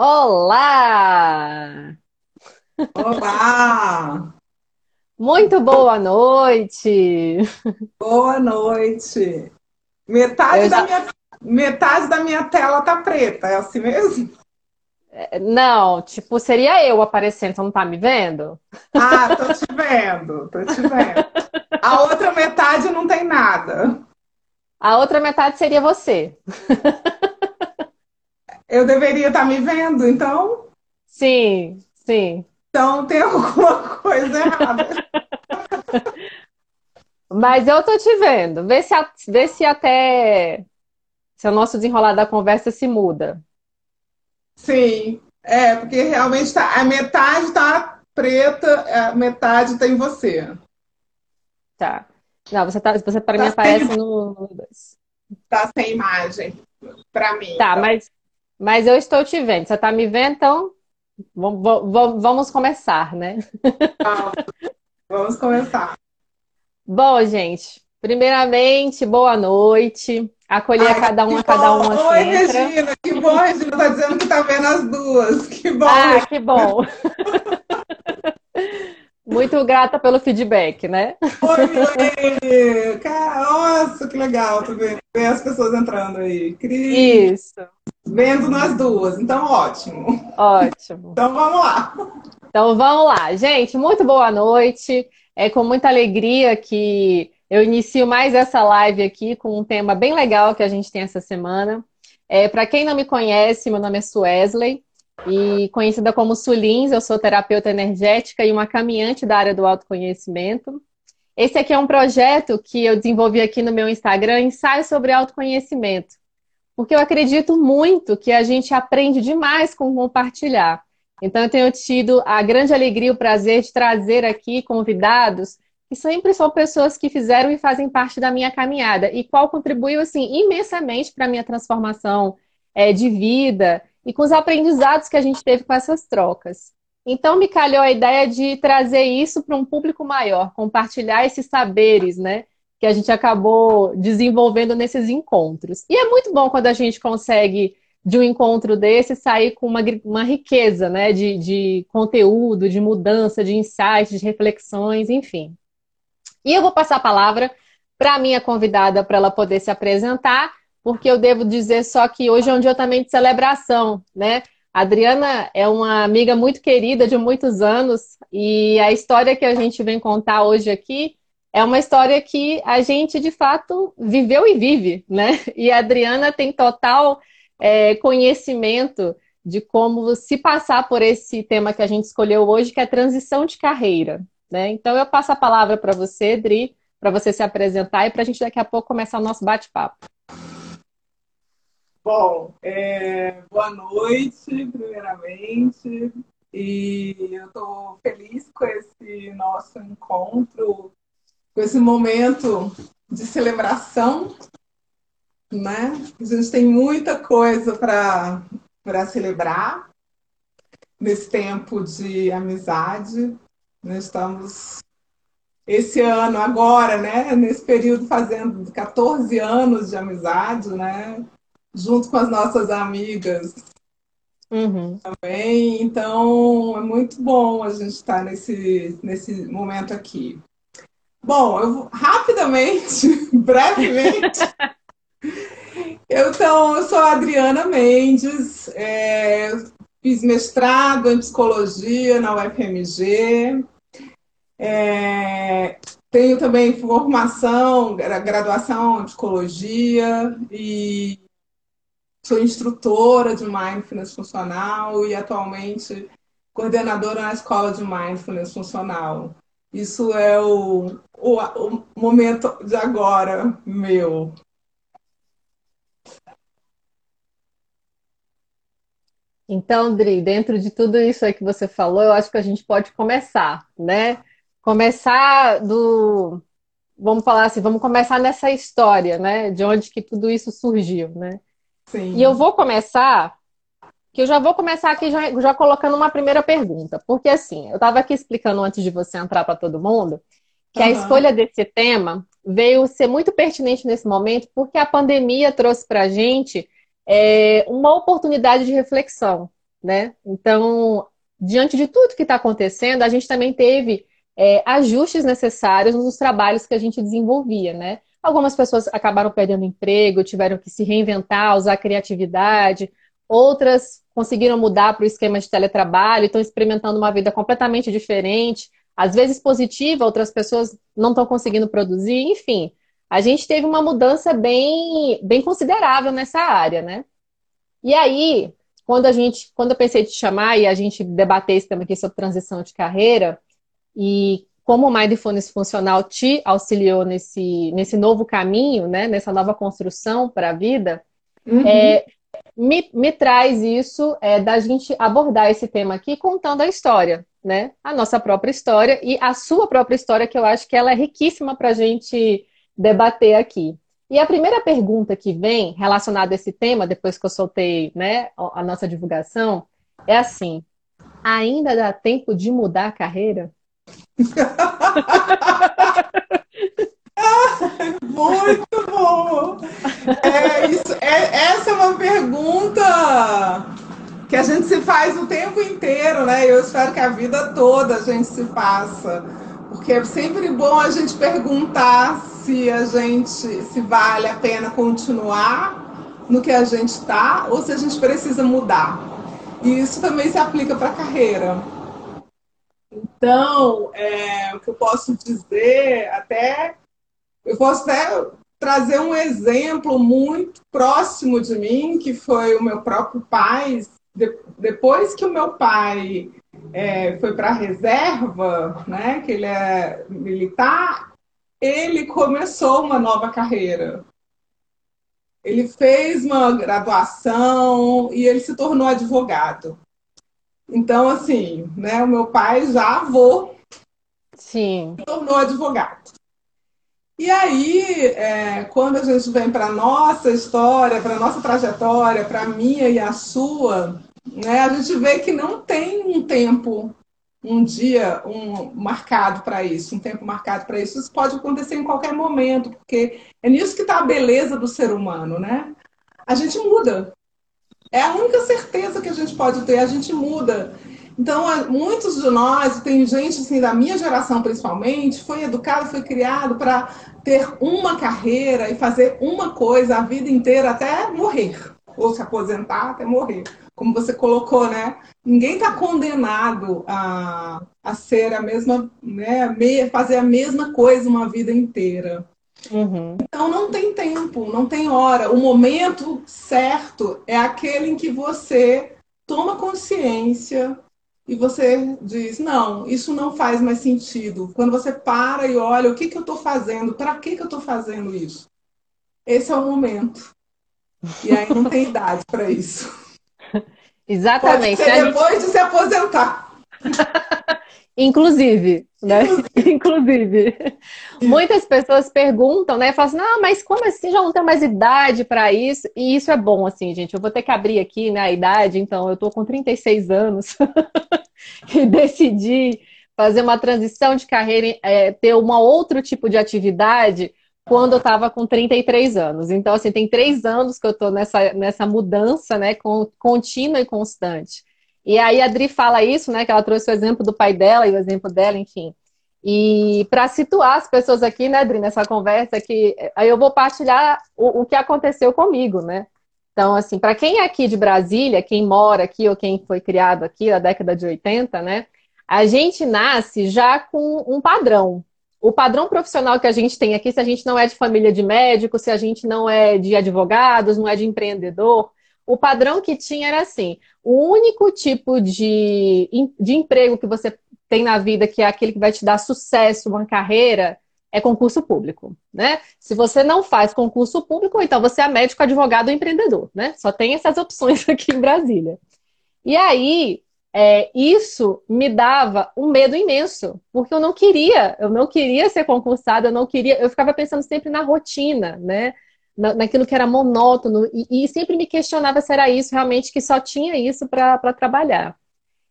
Olá! Olá! Muito boa noite! Boa noite! Metade, já... da minha, metade da minha tela tá preta, é assim mesmo? É, não, tipo, seria eu aparecendo, você não tá me vendo? Ah, tô te vendo, tô te vendo. A outra metade não tem nada. A outra metade seria você. Eu deveria estar tá me vendo, então? Sim, sim. Então tem alguma coisa errada. Mas eu tô te vendo. Vê se, vê se até se o nosso desenrolar da conversa se muda. Sim, é, porque realmente tá, a metade tá preta, a metade tem você. Tá. Não, você, tá, você para tá mim aparece sem... no. Tá sem imagem. Para mim. Tá, então. mas, mas eu estou te vendo. Você tá me vendo, então vamos, começar, né? Vamos, vamos começar. Bom, gente, primeiramente, boa noite. Acolher Ai, cada uma, cada uma. Oi, entra. Regina, que bom, Regina, tá dizendo que tá vendo as duas. Que bom. Ah, que bom. Muito grata pelo feedback, né? Oi, Cara, nossa, que legal tu ver, ver as pessoas entrando aí. Cris. Isso. Vendo nós duas, então ótimo. Ótimo. Então vamos lá. Então vamos lá. Gente, muito boa noite. É com muita alegria que eu inicio mais essa live aqui com um tema bem legal que a gente tem essa semana. É, Para quem não me conhece, meu nome é Suesley e conhecida como Sulins, eu sou terapeuta energética e uma caminhante da área do autoconhecimento. Esse aqui é um projeto que eu desenvolvi aqui no meu Instagram, ensaio sobre autoconhecimento. Porque eu acredito muito que a gente aprende demais com compartilhar. Então, eu tenho tido a grande alegria e o prazer de trazer aqui convidados que sempre são pessoas que fizeram e fazem parte da minha caminhada e qual contribuiu assim imensamente para a minha transformação é, de vida e com os aprendizados que a gente teve com essas trocas. Então, me calhou a ideia de trazer isso para um público maior, compartilhar esses saberes, né? Que a gente acabou desenvolvendo nesses encontros. E é muito bom quando a gente consegue, de um encontro desse, sair com uma, uma riqueza, né? De, de conteúdo, de mudança, de insights, de reflexões, enfim. E eu vou passar a palavra para a minha convidada para ela poder se apresentar porque eu devo dizer só que hoje é um dia também de celebração, né? A Adriana é uma amiga muito querida de muitos anos e a história que a gente vem contar hoje aqui é uma história que a gente de fato viveu e vive, né? E a Adriana tem total é, conhecimento de como se passar por esse tema que a gente escolheu hoje, que é transição de carreira, né? Então eu passo a palavra para você, Adri, para você se apresentar e para a gente daqui a pouco começar o nosso bate-papo. Bom, é, boa noite, primeiramente. E eu estou feliz com esse nosso encontro, com esse momento de celebração, né? A gente tem muita coisa para celebrar nesse tempo de amizade. Nós estamos esse ano, agora, né? Nesse período, fazendo 14 anos de amizade, né? Junto com as nossas amigas uhum. também. Então, é muito bom a gente estar nesse, nesse momento aqui. Bom, eu vou rapidamente, brevemente. então, eu sou a Adriana Mendes, é, fiz mestrado em psicologia na UFMG. É, tenho também formação, graduação em psicologia e Sou instrutora de mindfulness funcional e atualmente coordenadora na escola de mindfulness funcional. Isso é o, o, o momento de agora meu. Então, Dri, dentro de tudo isso aí que você falou, eu acho que a gente pode começar, né? Começar do. Vamos falar assim, vamos começar nessa história, né? De onde que tudo isso surgiu, né? Sim. E eu vou começar, que eu já vou começar aqui já, já colocando uma primeira pergunta. Porque assim, eu estava aqui explicando antes de você entrar para todo mundo, que uhum. a escolha desse tema veio ser muito pertinente nesse momento, porque a pandemia trouxe para a gente é, uma oportunidade de reflexão. né? Então, diante de tudo que está acontecendo, a gente também teve é, ajustes necessários nos trabalhos que a gente desenvolvia, né? Algumas pessoas acabaram perdendo emprego, tiveram que se reinventar, usar criatividade. Outras conseguiram mudar para o esquema de teletrabalho, estão experimentando uma vida completamente diferente, às vezes positiva, outras pessoas não estão conseguindo produzir, enfim. A gente teve uma mudança bem, bem considerável nessa área, né? E aí, quando a gente, quando eu pensei te chamar e a gente debater esse tema aqui sobre transição de carreira, e como o Mindfulness Funcional te auxiliou nesse, nesse novo caminho, né, nessa nova construção para a vida, uhum. é, me, me traz isso é, da gente abordar esse tema aqui contando a história, né? A nossa própria história e a sua própria história, que eu acho que ela é riquíssima para a gente debater aqui. E a primeira pergunta que vem relacionada a esse tema, depois que eu soltei né, a nossa divulgação, é assim: ainda dá tempo de mudar a carreira? Muito bom! É, isso, é, essa é uma pergunta que a gente se faz o tempo inteiro, né? Eu espero que a vida toda a gente se faça. Porque é sempre bom a gente perguntar se a gente se vale a pena continuar no que a gente está ou se a gente precisa mudar. E isso também se aplica para a carreira. Então, é, o que eu posso dizer, até eu posso até trazer um exemplo muito próximo de mim, que foi o meu próprio pai. De, depois que o meu pai é, foi para a reserva, né, que ele é militar, ele começou uma nova carreira. Ele fez uma graduação e ele se tornou advogado. Então, assim, né, o meu pai já avô Sim. se tornou advogado. E aí, é, quando a gente vem para a nossa história, para a nossa trajetória, para a minha e a sua, né, a gente vê que não tem um tempo, um dia um marcado para isso, um tempo marcado para isso. Isso pode acontecer em qualquer momento, porque é nisso que está a beleza do ser humano, né? A gente muda. É a única certeza que a gente pode ter, a gente muda. Então, muitos de nós, tem gente assim, da minha geração principalmente, foi educado, foi criado para ter uma carreira e fazer uma coisa a vida inteira até morrer, ou se aposentar até morrer. Como você colocou, né? Ninguém está condenado a, a ser a mesma, né? Fazer a mesma coisa uma vida inteira. Uhum. Então não tem tempo, não tem hora. O momento certo é aquele em que você toma consciência e você diz: não, isso não faz mais sentido. Quando você para e olha o que, que eu estou fazendo, para que, que eu estou fazendo isso? Esse é o momento. E aí não tem idade para isso. Exatamente. Pode ser depois de se aposentar. Inclusive, né? Inclusive. Muitas pessoas perguntam, né? Falam assim, não, mas como assim? Já não tem mais idade para isso? E isso é bom, assim, gente. Eu vou ter que abrir aqui, né, a idade. Então, eu tô com 36 anos e decidi fazer uma transição de carreira, é, ter um outro tipo de atividade quando eu estava com 33 anos. Então, assim, tem três anos que eu estou nessa, nessa mudança, né, contínua e constante. E aí a Adri fala isso, né? Que ela trouxe o exemplo do pai dela e o exemplo dela, enfim. E para situar as pessoas aqui, né, Adri, nessa conversa, que aí eu vou partilhar o, o que aconteceu comigo, né? Então, assim, para quem é aqui de Brasília, quem mora aqui ou quem foi criado aqui na década de 80, né? A gente nasce já com um padrão. O padrão profissional que a gente tem aqui, se a gente não é de família de médico, se a gente não é de advogados, não é de empreendedor, o padrão que tinha era assim: o único tipo de, de emprego que você tem na vida, que é aquele que vai te dar sucesso, uma carreira, é concurso público, né? Se você não faz concurso público, então você é médico, advogado ou empreendedor, né? Só tem essas opções aqui em Brasília. E aí, é, isso me dava um medo imenso, porque eu não queria, eu não queria ser concursada, eu não queria, eu ficava pensando sempre na rotina, né? Na, naquilo que era monótono, e, e, sempre me questionava se era isso realmente que só tinha isso para trabalhar.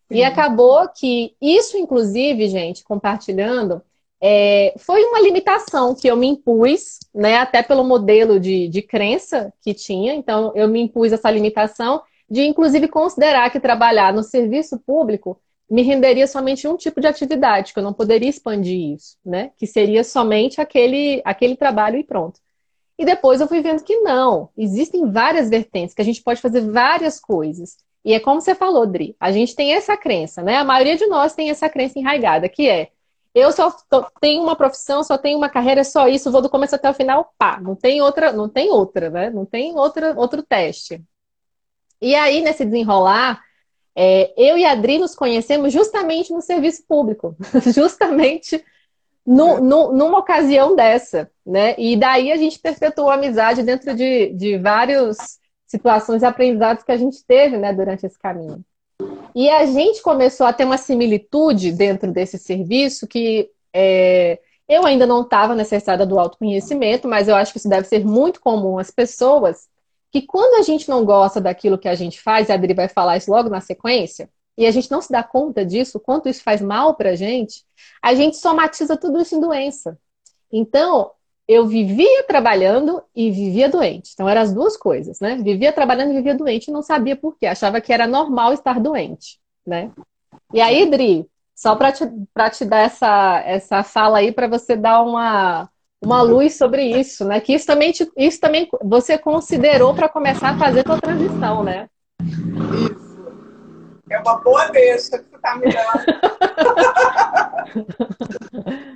Sim. E acabou que isso, inclusive, gente, compartilhando, é, foi uma limitação que eu me impus, né, até pelo modelo de, de crença que tinha, então eu me impus essa limitação de inclusive considerar que trabalhar no serviço público me renderia somente um tipo de atividade, que eu não poderia expandir isso, né? Que seria somente aquele, aquele trabalho e pronto. E depois eu fui vendo que não, existem várias vertentes, que a gente pode fazer várias coisas. E é como você falou, Dri, a gente tem essa crença, né? A maioria de nós tem essa crença enraigada, que é eu só tenho uma profissão, só tenho uma carreira, é só isso, vou do começo até o final, pá, não tem outra, não tem outra, né? Não tem outra, outro teste. E aí, nesse desenrolar, é, eu e a Adri nos conhecemos justamente no serviço público, justamente no, no, numa ocasião dessa, né? E daí a gente perpetuou a amizade dentro de, de várias situações e aprendizados que a gente teve, né, durante esse caminho. E a gente começou a ter uma similitude dentro desse serviço que é, eu ainda não estava necessitada do autoconhecimento, mas eu acho que isso deve ser muito comum às pessoas, que quando a gente não gosta daquilo que a gente faz, e a Adri vai falar isso logo na sequência, e a gente não se dá conta disso, quanto isso faz mal para a gente, a gente somatiza tudo isso em doença. Então, eu vivia trabalhando e vivia doente. Então, eram as duas coisas, né? Vivia trabalhando e vivia doente e não sabia por quê. Achava que era normal estar doente, né? E aí, Dri, só para te, te dar essa, essa fala aí, para você dar uma, uma luz sobre isso, né? Que isso também, te, isso também você considerou para começar a fazer sua transição, né? Isso. É uma boa deixa que você está me dando.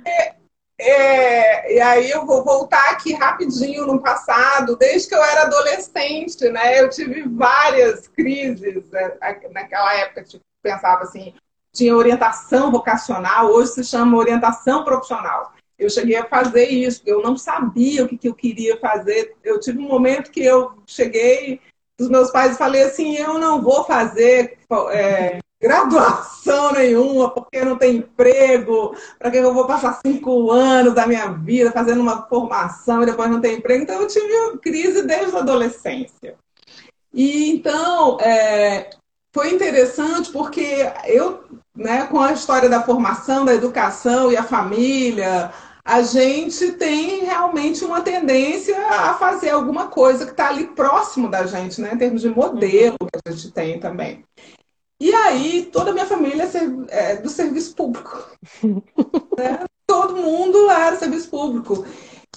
é, é, e aí eu vou voltar aqui rapidinho no passado, desde que eu era adolescente, né? Eu tive várias crises né? naquela época, tipo, pensava assim, tinha orientação vocacional, hoje se chama orientação profissional. Eu cheguei a fazer isso, eu não sabia o que, que eu queria fazer. Eu tive um momento que eu cheguei dos meus pais falei assim, eu não vou fazer é, graduação nenhuma, porque não tem emprego, para que eu vou passar cinco anos da minha vida fazendo uma formação e depois não tem emprego. Então, eu tive crise desde a adolescência. E então, é, foi interessante porque eu, né, com a história da formação, da educação e a família, a gente tem realmente uma tendência a fazer alguma coisa que está ali próximo da gente, né, em termos de modelo que a gente tem também. E aí, toda a minha família é do serviço público. né? Todo mundo era serviço público.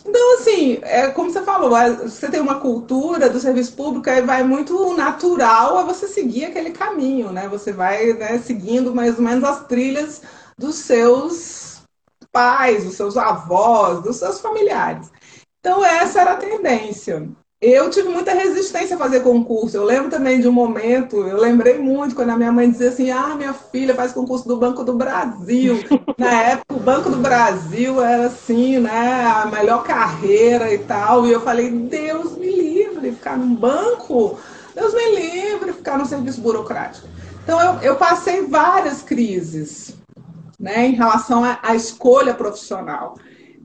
Então, assim, é como você falou, você tem uma cultura do serviço público, aí vai muito natural a você seguir aquele caminho, né? Você vai né, seguindo mais ou menos as trilhas dos seus pais, dos seus avós, dos seus familiares. Então, essa era a tendência. Eu tive muita resistência a fazer concurso. Eu lembro também de um momento, eu lembrei muito quando a minha mãe dizia assim: Ah, minha filha faz concurso do Banco do Brasil. Na época, o Banco do Brasil era assim, né, a melhor carreira e tal. E eu falei: Deus me livre, ficar num banco, Deus me livre, ficar no serviço burocrático. Então, eu, eu passei várias crises né, em relação à escolha profissional.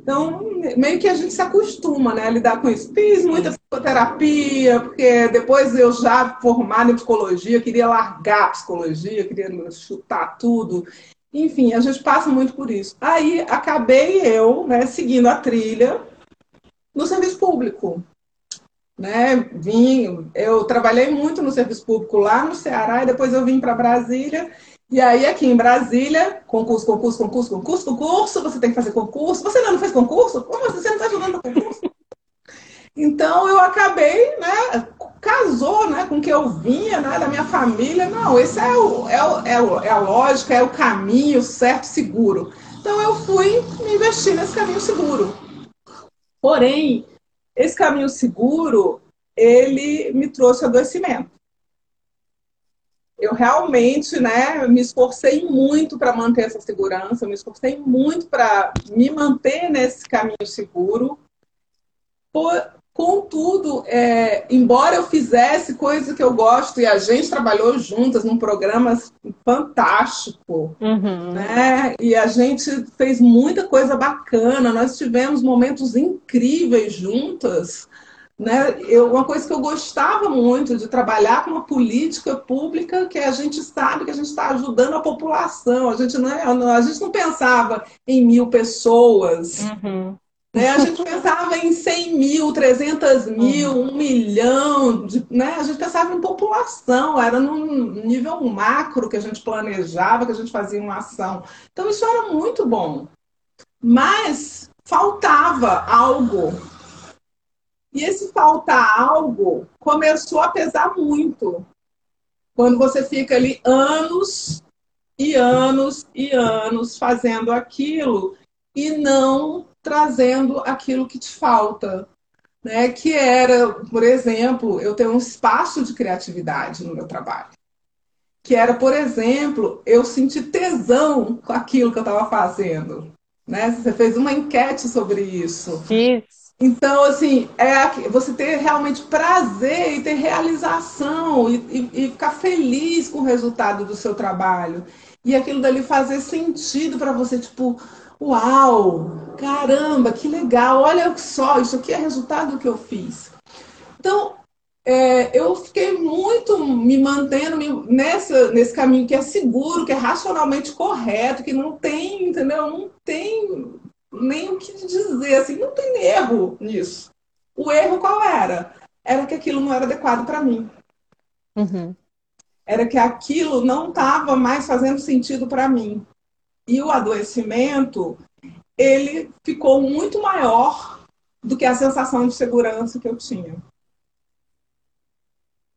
Então, meio que a gente se acostuma né, a lidar com isso. Fiz muita psicoterapia, porque depois eu já formada em psicologia, queria largar a psicologia, queria chutar tudo. Enfim, a gente passa muito por isso. Aí acabei eu né, seguindo a trilha no serviço público. Né? Vim, eu trabalhei muito no serviço público lá no Ceará e depois eu vim para Brasília e aí, aqui em Brasília, concurso, concurso, concurso, concurso, concurso, você tem que fazer concurso. Você não fez concurso? Como assim? Você não está ajudando no concurso? Então, eu acabei, né, casou, né, com o que eu vinha, né, da minha família. Não, esse é, o, é, o, é, o, é a lógica, é o caminho certo, seguro. Então, eu fui investir nesse caminho seguro. Porém, esse caminho seguro, ele me trouxe adoecimento eu realmente né, me esforcei muito para manter essa segurança, me esforcei muito para me manter nesse caminho seguro. Por, contudo, é, embora eu fizesse coisas que eu gosto e a gente trabalhou juntas num programa fantástico, uhum. né? E a gente fez muita coisa bacana, nós tivemos momentos incríveis juntas. Né? Eu, uma coisa que eu gostava muito de trabalhar com uma política pública que a gente sabe que a gente está ajudando a população. A gente não, é, a gente não pensava em mil pessoas. Uhum. Né? A gente pensava em 100 mil, 300 mil, uhum. um milhão, de, né? a gente pensava em população, era num nível macro que a gente planejava, que a gente fazia uma ação. Então isso era muito bom. Mas faltava algo. E esse faltar algo começou a pesar muito. Quando você fica ali anos e anos e anos fazendo aquilo e não trazendo aquilo que te falta. Né? Que era, por exemplo, eu tenho um espaço de criatividade no meu trabalho. Que era, por exemplo, eu sentir tesão com aquilo que eu estava fazendo. Né? Você fez uma enquete sobre isso. Isso. Então, assim, é você ter realmente prazer e ter realização e, e, e, ficar feliz com o resultado do seu trabalho. E aquilo dali fazer sentido para você, tipo, Uau! Caramba, que legal! Olha só, isso aqui é resultado do que eu fiz. Então, é, eu fiquei muito me mantendo nessa, nesse caminho que é seguro, que é racionalmente correto, que não tem, entendeu? Não tem nem o que dizer, assim, não tem erro nisso. O erro qual era? Era que aquilo não era adequado para mim. Uhum. Era que aquilo não estava mais fazendo sentido para mim. E o adoecimento, ele ficou muito maior do que a sensação de segurança que eu tinha.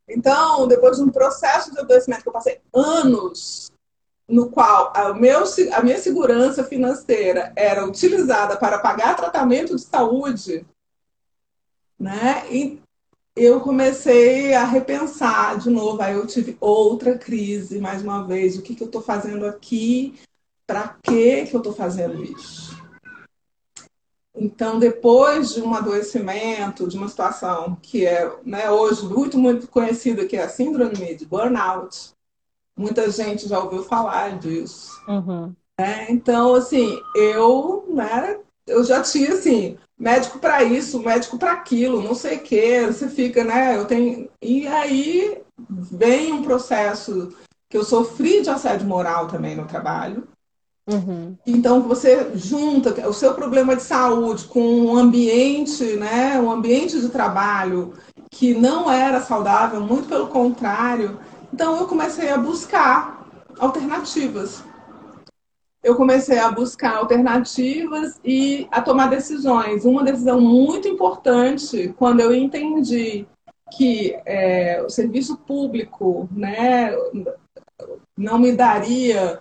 Então, depois de um processo de adoecimento que eu passei anos, no qual a, meu, a minha segurança financeira era utilizada para pagar tratamento de saúde, né? E eu comecei a repensar de novo. Aí eu tive outra crise, mais uma vez. O que, que eu estou fazendo aqui? para que, que eu estou fazendo isso? Então, depois de um adoecimento, de uma situação que é né, hoje muito, muito conhecida, que é a síndrome de burnout, muita gente já ouviu falar disso. Uhum. É, então, assim, eu, né, eu já tinha, assim, médico para isso, médico para aquilo, não sei o quê, você fica, né, eu tenho... E aí vem um processo que eu sofri de assédio moral também no trabalho, Uhum. Então você junta o seu problema de saúde com um ambiente, né, um ambiente de trabalho que não era saudável, muito pelo contrário. Então eu comecei a buscar alternativas. Eu comecei a buscar alternativas e a tomar decisões. Uma decisão muito importante quando eu entendi que é, o serviço público, né, não me daria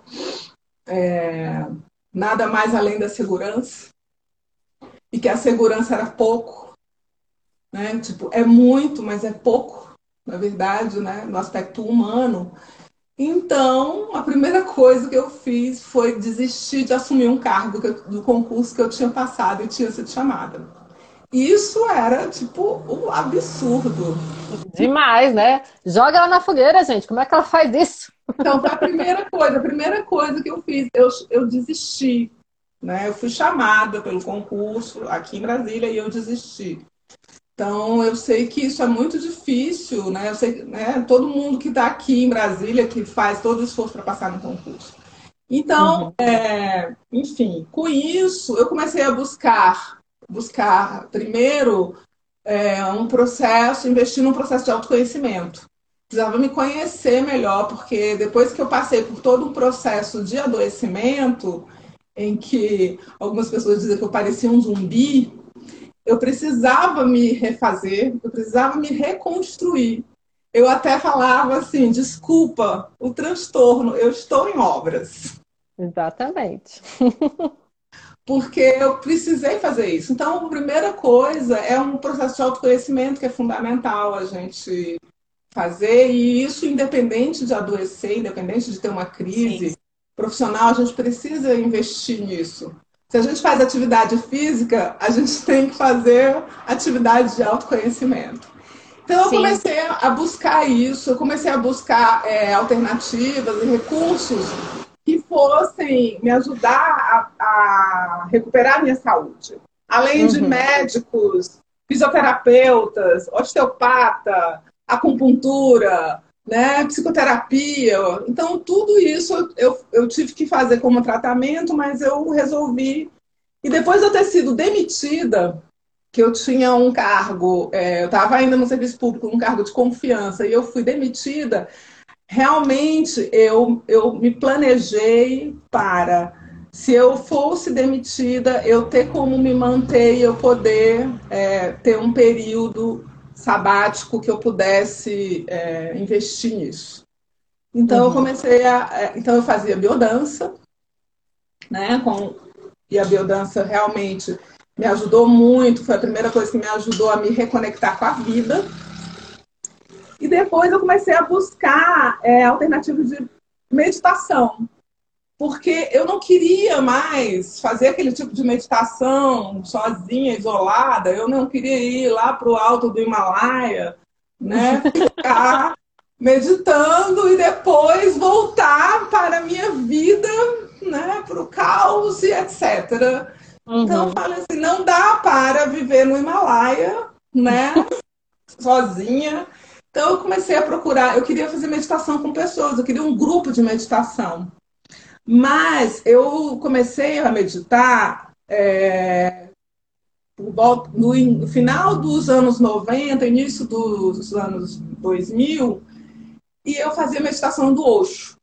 é, nada mais além da segurança e que a segurança era pouco, né? Tipo, é muito, mas é pouco, na verdade, né? No aspecto humano. Então, a primeira coisa que eu fiz foi desistir de assumir um cargo do concurso que eu tinha passado e tinha sido chamada. Isso era, tipo, um absurdo. Demais, né? Joga ela na fogueira, gente. Como é que ela faz isso? Então, foi a primeira coisa. A primeira coisa que eu fiz, eu, eu desisti. Né? Eu fui chamada pelo concurso aqui em Brasília e eu desisti. Então, eu sei que isso é muito difícil, né? Eu sei né, todo mundo que está aqui em Brasília, que faz todo o esforço para passar no concurso. Então, uhum. é, enfim, com isso, eu comecei a buscar, buscar primeiro é, um processo, investir num processo de autoconhecimento precisava me conhecer melhor, porque depois que eu passei por todo um processo de adoecimento, em que algumas pessoas dizem que eu parecia um zumbi, eu precisava me refazer, eu precisava me reconstruir. Eu até falava assim: desculpa, o transtorno, eu estou em obras. Exatamente. Porque eu precisei fazer isso. Então, a primeira coisa é um processo de autoconhecimento que é fundamental a gente fazer, e isso independente de adoecer, independente de ter uma crise Sim. profissional, a gente precisa investir nisso. Se a gente faz atividade física, a gente tem que fazer atividade de autoconhecimento. Então eu Sim. comecei a buscar isso, eu comecei a buscar é, alternativas e recursos que fossem me ajudar a, a recuperar a minha saúde. Além uhum. de médicos, fisioterapeutas, osteopata, acupuntura, né, psicoterapia. Então, tudo isso eu, eu tive que fazer como tratamento, mas eu resolvi E depois de eu ter sido demitida, que eu tinha um cargo, é, eu estava ainda no serviço público, um cargo de confiança, e eu fui demitida, realmente eu, eu me planejei para, se eu fosse demitida, eu ter como me manter e eu poder é, ter um período sabático que eu pudesse é, investir nisso. Então uhum. eu comecei a. É, então eu fazia biodança, né? Com, e a biodança realmente me ajudou muito, foi a primeira coisa que me ajudou a me reconectar com a vida. E depois eu comecei a buscar é, alternativas de meditação, porque eu não queria mais fazer aquele tipo de meditação sozinha, isolada. Eu não queria ir lá para o alto do Himalaia, né? Ficar meditando e depois voltar para a minha vida, né? Para o caos e etc. Uhum. Então eu falei assim, não dá para viver no Himalaia, né? Sozinha. Então eu comecei a procurar, eu queria fazer meditação com pessoas, eu queria um grupo de meditação. Mas eu comecei a meditar é, no final dos anos 90, início dos anos 2000, e eu fazia meditação do Osho.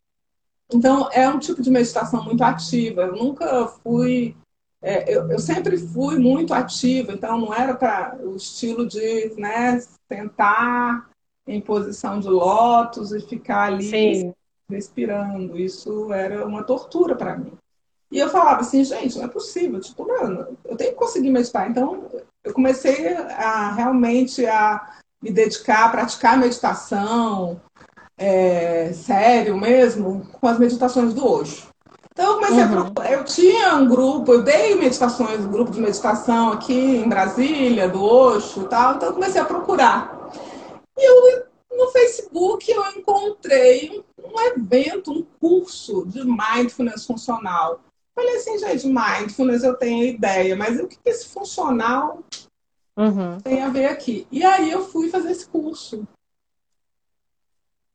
Então, é um tipo de meditação muito ativa. Eu nunca fui. É, eu, eu, sempre fui muito ativa, então não era para o estilo de né, sentar em posição de lótus e ficar ali Sim respirando. Isso era uma tortura para mim. E eu falava assim, gente, não é possível, tipo, mano, eu tenho que conseguir meditar. Então, eu comecei a realmente a me dedicar a praticar meditação, é, sério mesmo, com as meditações do hoje. Então, eu comecei uhum. a procurar. Eu tinha um grupo, eu dei meditações, um grupo de meditação aqui em Brasília, do Osho e tal, então eu comecei a procurar. E eu no Facebook eu encontrei um evento, um curso de mindfulness funcional. Falei assim, gente, mindfulness eu tenho ideia, mas o que esse funcional uhum. tem a ver aqui? E aí eu fui fazer esse curso.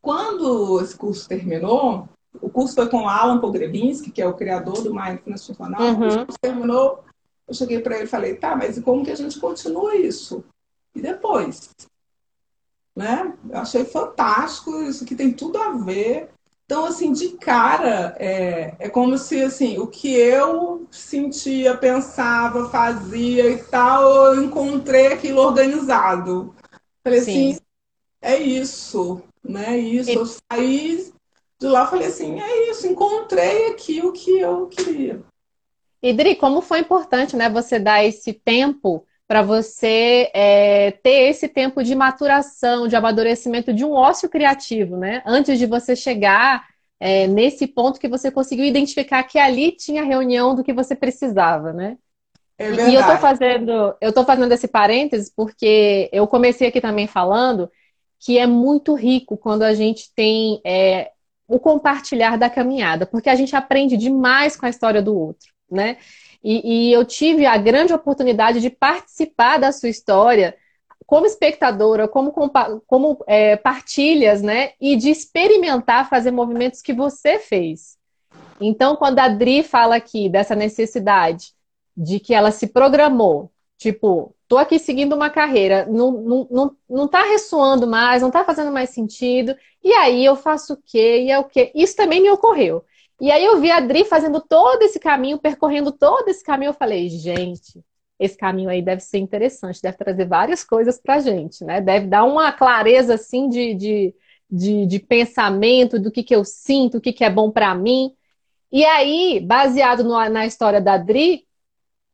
Quando esse curso terminou, o curso foi com o Alan Pogrebinski, que é o criador do Mindfulness Funcional. Uhum. Quando o curso terminou, eu cheguei para ele e falei, tá, mas como que a gente continua isso? E depois? Né? Eu achei fantástico, isso que tem tudo a ver. Então, assim, de cara, é, é como se, assim, o que eu sentia, pensava, fazia e tal, eu encontrei aquilo organizado. Falei Sim. assim, é isso, né? Isso. E... Eu saí de lá falei assim, é isso, encontrei aqui o que eu queria. Idri, como foi importante, né, você dar esse tempo para você é, ter esse tempo de maturação, de amadurecimento de um ócio criativo, né? Antes de você chegar é, nesse ponto que você conseguiu identificar que ali tinha reunião do que você precisava, né? É e eu tô fazendo, eu tô fazendo esse parênteses porque eu comecei aqui também falando que é muito rico quando a gente tem é, o compartilhar da caminhada, porque a gente aprende demais com a história do outro, né? E, e eu tive a grande oportunidade de participar da sua história como espectadora, como, como é, partilhas, né? E de experimentar fazer movimentos que você fez. Então, quando a Adri fala aqui dessa necessidade de que ela se programou, tipo, tô aqui seguindo uma carreira, não, não, não, não tá ressoando mais, não tá fazendo mais sentido, e aí eu faço o quê? E é o quê? Isso também me ocorreu. E aí eu vi a Adri fazendo todo esse caminho, percorrendo todo esse caminho. Eu falei, gente, esse caminho aí deve ser interessante, deve trazer várias coisas pra gente, né? Deve dar uma clareza, assim, de, de, de, de pensamento, do que, que eu sinto, o que, que é bom para mim. E aí, baseado no, na história da Adri,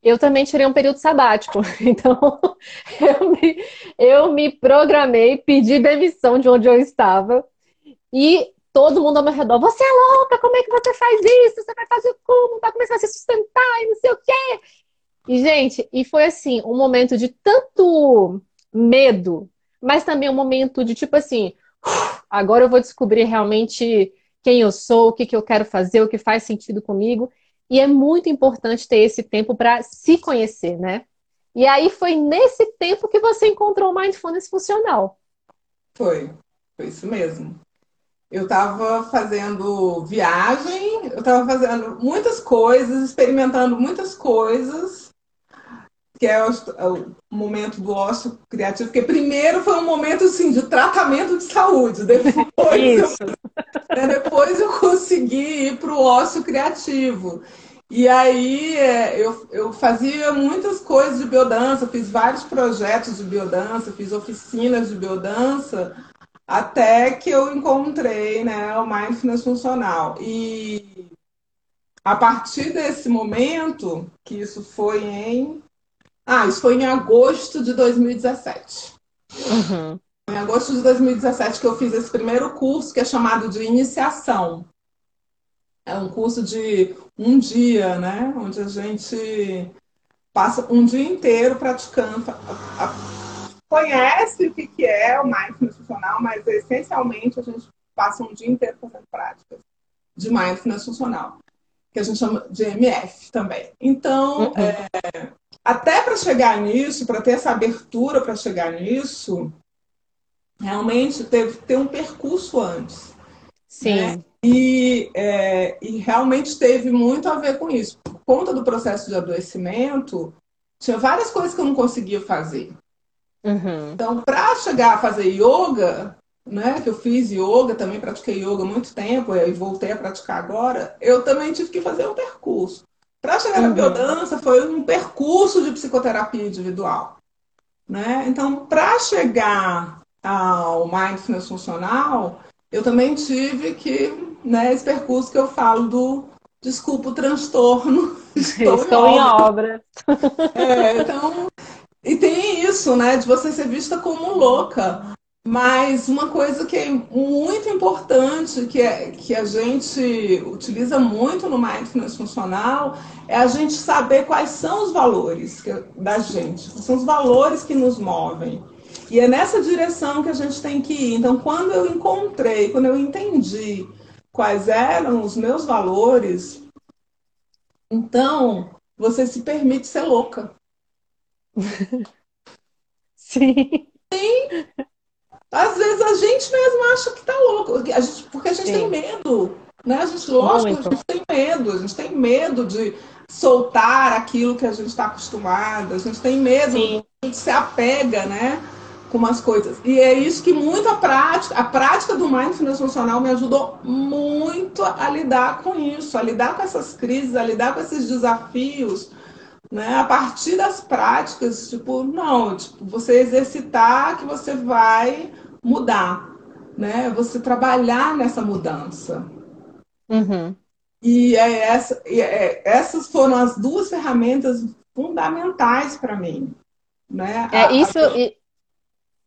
eu também tirei um período sabático. Então, eu me, eu me programei, pedi demissão de onde eu estava. E todo mundo ao meu redor, você é louca, como é que você faz isso? Você vai fazer como? Vai começar a se sustentar e não sei o quê. E, gente, e foi assim, um momento de tanto medo, mas também um momento de tipo assim, agora eu vou descobrir realmente quem eu sou, o que, que eu quero fazer, o que faz sentido comigo. E é muito importante ter esse tempo para se conhecer, né? E aí foi nesse tempo que você encontrou o mindfulness funcional. Foi, foi isso mesmo eu estava fazendo viagem, eu estava fazendo muitas coisas, experimentando muitas coisas, que é o, é o, momento do ócio criativo, porque primeiro foi um momento assim, de tratamento de saúde, depois, eu, né, depois eu consegui ir para o ócio criativo. E aí é, eu, eu fazia muitas coisas de biodança, fiz vários projetos de biodança, fiz oficinas de biodança, até que eu encontrei né, o mindfulness funcional. E a partir desse momento, que isso foi em. Ah, isso foi em agosto de 2017. Uhum. Em agosto de 2017 que eu fiz esse primeiro curso, que é chamado de iniciação. É um curso de um dia, né? Onde a gente passa um dia inteiro praticando. Conhece o que é o mindfulness funcional, mas essencialmente a gente passa um dia inteiro fazendo práticas de mindfulness funcional, que a gente chama de MF também. Então, uhum. é, até para chegar nisso, para ter essa abertura para chegar nisso, realmente teve que ter um percurso antes. Sim. Né? E, é, e realmente teve muito a ver com isso. Por conta do processo de adoecimento, tinha várias coisas que eu não conseguia fazer. Uhum. Então, para chegar a fazer yoga, né, que eu fiz yoga, também pratiquei yoga há muito tempo e voltei a praticar agora, eu também tive que fazer um percurso. Para chegar uhum. na biodança, foi um percurso de psicoterapia individual. Né? Então, para chegar ao mindfulness funcional, eu também tive que né, esse percurso que eu falo do desculpa o transtorno. Estou, Estou em, obra. obra. É, então, e tem isso, né, de você ser vista como louca. Mas uma coisa que é muito importante, que, é, que a gente utiliza muito no mindfulness funcional, é a gente saber quais são os valores que, da gente, são os valores que nos movem. E é nessa direção que a gente tem que ir. Então, quando eu encontrei, quando eu entendi quais eram os meus valores, então você se permite ser louca. Sim. Sim. Às vezes a gente mesmo acha que tá louco, a gente, porque a gente Sim. tem medo. Né? A gente, lógico, a gente tem medo, a gente tem medo de soltar aquilo que a gente está acostumado, a gente tem medo, Sim. a gente se apega, né? com umas coisas. E é isso que muito a prática, a prática do mindfulness funcional me ajudou muito a lidar com isso, a lidar com essas crises, a lidar com esses desafios, né? A partir das práticas, tipo, não, tipo, você exercitar que você vai mudar, né? Você trabalhar nessa mudança. Uhum. E, é essa, e é, essas foram as duas ferramentas fundamentais para mim. Né? É, a, isso, a...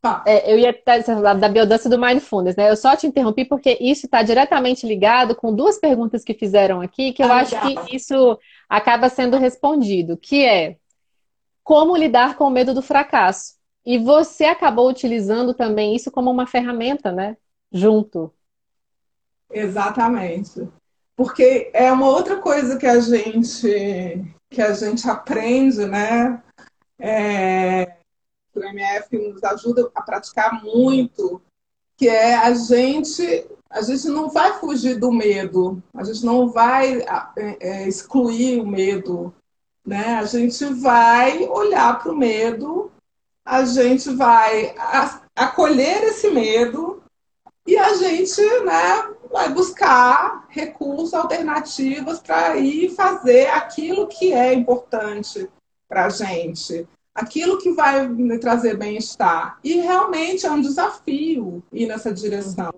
Tá. É, eu ia falar da biodança do Mindfulness, né? Eu só te interrompi porque isso está diretamente ligado com duas perguntas que fizeram aqui, que eu ah, acho legal. que isso acaba sendo respondido, que é como lidar com o medo do fracasso. E você acabou utilizando também isso como uma ferramenta, né? Junto. Exatamente. Porque é uma outra coisa que a gente que a gente aprende, né? É o MF nos ajuda a praticar muito, que é a gente a gente não vai fugir do medo, a gente não vai é, é, excluir o medo, né? A gente vai olhar para o medo, a gente vai acolher esse medo e a gente, né, vai buscar recursos alternativos para ir fazer aquilo que é importante para a gente aquilo que vai me trazer bem-estar. E realmente é um desafio ir nessa direção.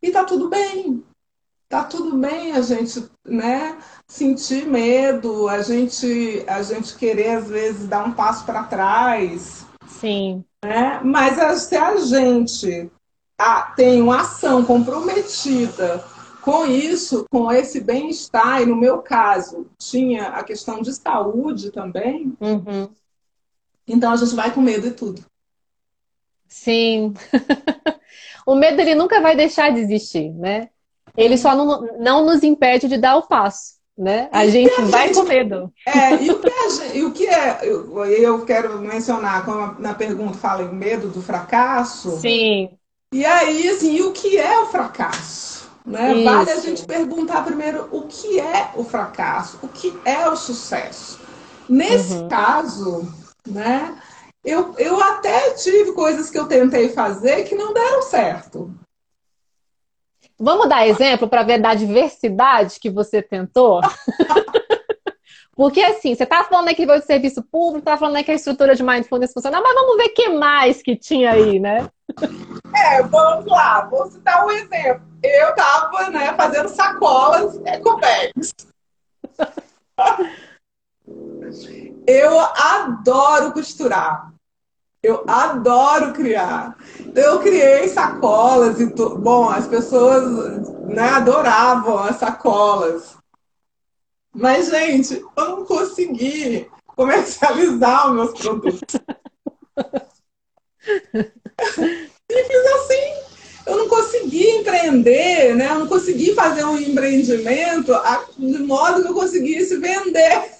E tá tudo bem. Tá tudo bem a gente, né, sentir medo, a gente a gente querer às vezes dar um passo para trás. Sim. Né? Mas se a gente tem uma ação comprometida com isso, com esse bem-estar, e no meu caso, tinha a questão de saúde também, uhum. Então a gente vai com medo e tudo. Sim. o medo ele nunca vai deixar de existir, né? Ele só não, não nos impede de dar o passo, né? A gente a vai gente, com medo. É, e o que, é, e o que é, eu, eu quero mencionar, como na pergunta fala em medo do fracasso. Sim. E aí, assim, e o que é o fracasso? Né? Vale a gente perguntar primeiro o que é o fracasso, o que é o sucesso. Nesse uhum. caso, né? Eu, eu até tive coisas que eu tentei fazer que não deram certo. Vamos dar exemplo para ver da diversidade que você tentou? Porque assim, você tá falando aqui do serviço público, tá falando que a estrutura de mindfulness funciona, mas vamos ver o que mais que tinha aí, né? É, vamos lá, vou citar um exemplo. Eu tava, né, fazendo sacolas ecobags. Eu adoro costurar. Eu adoro criar. Então, eu criei sacolas e to... bom, as pessoas né, adoravam as sacolas. Mas, gente, eu não consegui comercializar os meus produtos. Simples assim. Eu não consegui empreender, né? Eu não consegui fazer um empreendimento de modo que eu conseguisse vender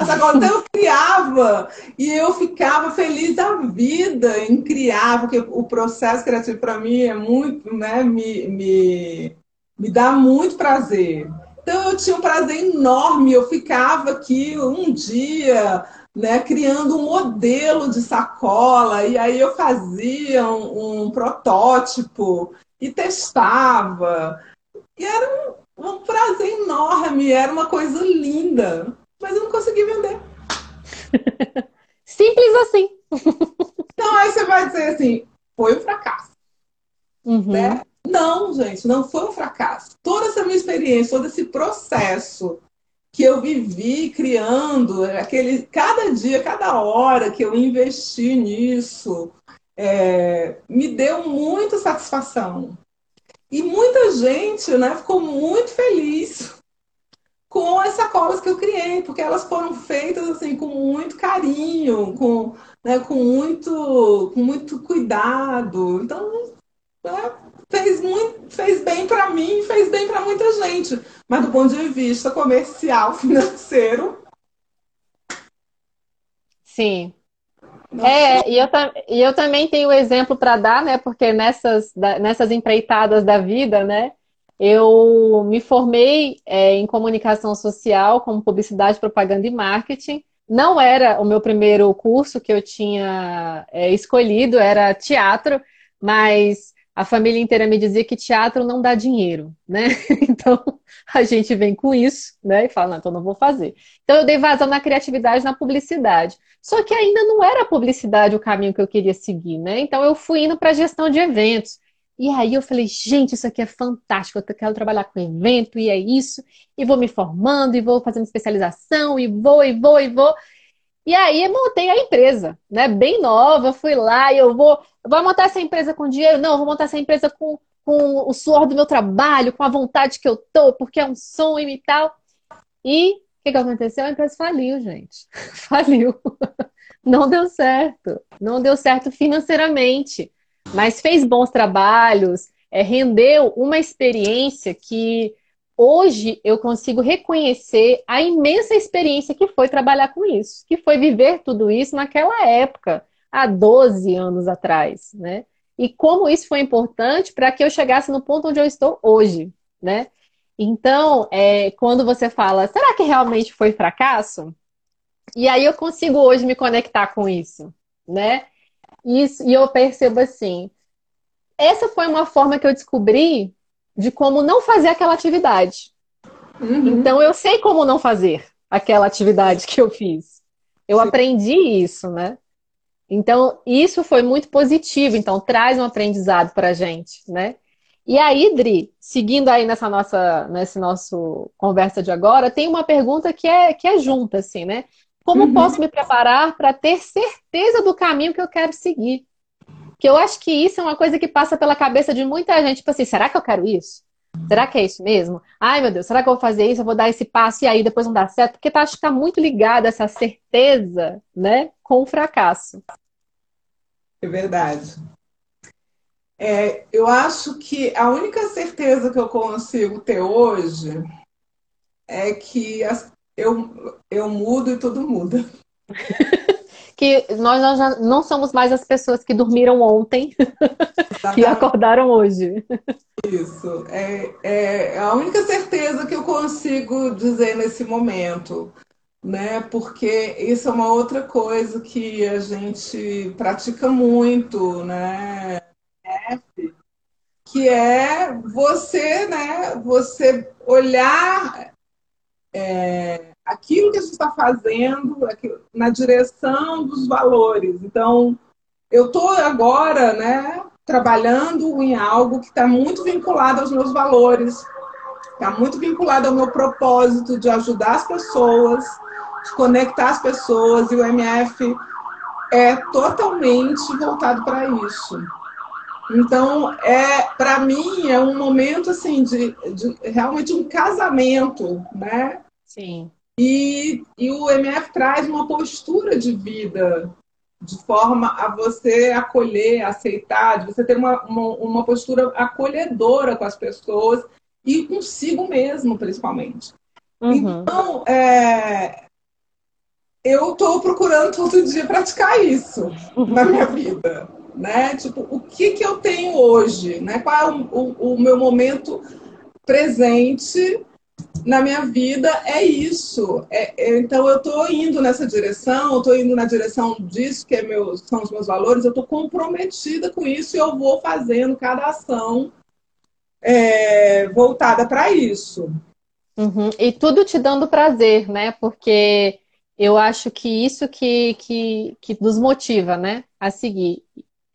então eu criava e eu ficava feliz da vida em criar, porque o processo criativo para mim é muito, né, me, me, me dá muito prazer. Então eu tinha um prazer enorme, eu ficava aqui um dia, né, criando um modelo de sacola, e aí eu fazia um, um protótipo e testava. E era um, um prazer enorme, era uma coisa linda mas eu não consegui vender. Simples assim. Então aí você vai dizer assim, foi um fracasso. Uhum. Né? Não, gente, não foi um fracasso. Toda essa minha experiência, todo esse processo que eu vivi criando, aquele cada dia, cada hora que eu investi nisso, é, me deu muita satisfação. E muita gente né, ficou muito feliz com as sacolas que eu criei, porque elas foram feitas assim com muito carinho, com, né, com, muito, com muito cuidado. Então, né, fez, muito, fez bem para mim, fez bem para muita gente. Mas do ponto de vista comercial, financeiro. Sim. É, e eu, e eu também tenho exemplo para dar, né? Porque nessas, nessas empreitadas da vida, né? Eu me formei é, em comunicação social, como publicidade, propaganda e marketing. Não era o meu primeiro curso que eu tinha é, escolhido, era teatro, mas a família inteira me dizia que teatro não dá dinheiro, né? Então a gente vem com isso, né? E fala, não, então não vou fazer. Então eu dei vazão na criatividade, na publicidade. Só que ainda não era a publicidade o caminho que eu queria seguir, né? Então eu fui indo para gestão de eventos. E aí eu falei, gente, isso aqui é fantástico, eu quero trabalhar com evento, e é isso, e vou me formando, e vou fazendo especialização, e vou, e vou, e vou. E aí montei a empresa, né? Bem nova, fui lá e eu vou, vou montar essa empresa com dinheiro? Não, vou montar essa empresa com, com o suor do meu trabalho, com a vontade que eu tô, porque é um sonho e tal. E o que, que aconteceu? A empresa faliu, gente. faliu. Não deu certo. Não deu certo financeiramente mas fez bons trabalhos, é, rendeu uma experiência que hoje eu consigo reconhecer a imensa experiência que foi trabalhar com isso, que foi viver tudo isso naquela época, há 12 anos atrás, né? E como isso foi importante para que eu chegasse no ponto onde eu estou hoje, né? Então, é, quando você fala, será que realmente foi fracasso? E aí eu consigo hoje me conectar com isso, né? Isso, e eu percebo assim, essa foi uma forma que eu descobri de como não fazer aquela atividade. Uhum. Então eu sei como não fazer aquela atividade que eu fiz. Eu Sim. aprendi isso, né? Então isso foi muito positivo. Então traz um aprendizado para a gente, né? E aí, Dri, seguindo aí nessa nossa, nesse nosso conversa de agora, tem uma pergunta que é que é junta, assim, né? Como uhum. posso me preparar para ter certeza do caminho que eu quero seguir? Que eu acho que isso é uma coisa que passa pela cabeça de muita gente, tipo assim, será que eu quero isso? Será que é isso mesmo? Ai, meu Deus, será que eu vou fazer isso? Eu vou dar esse passo e aí depois não dá certo? Porque tá, acho que está muito ligada essa certeza, né, com o fracasso. É verdade. É, eu acho que a única certeza que eu consigo ter hoje é que as, eu, eu mudo e tudo muda. que nós, nós já não somos mais as pessoas que dormiram ontem e acordaram hoje. Isso. É, é a única certeza que eu consigo dizer nesse momento. né? Porque isso é uma outra coisa que a gente pratica muito, né? Que é você, né? Você olhar é, aquilo que a gente está fazendo na direção dos valores. Então, eu estou agora, né? Trabalhando em algo que está muito vinculado aos meus valores, está muito vinculado ao meu propósito de ajudar as pessoas, de conectar as pessoas, e o MF é totalmente voltado para isso. Então, é para mim é um momento assim de, de, realmente um casamento, né? Sim. E, e o MF traz uma postura de vida de forma a você acolher, aceitar, de você ter uma, uma, uma postura acolhedora com as pessoas e consigo mesmo, principalmente. Uhum. Então, é, eu estou procurando todo dia praticar isso na minha vida, né? Tipo, o que que eu tenho hoje, né? Qual é o, o, o meu momento presente na minha vida é isso. É, é, então eu estou indo nessa direção, eu estou indo na direção disso que é meu, são os meus valores, eu estou comprometida com isso e eu vou fazendo cada ação é, voltada para isso. Uhum. E tudo te dando prazer, né? Porque eu acho que isso que, que, que nos motiva, né? A seguir.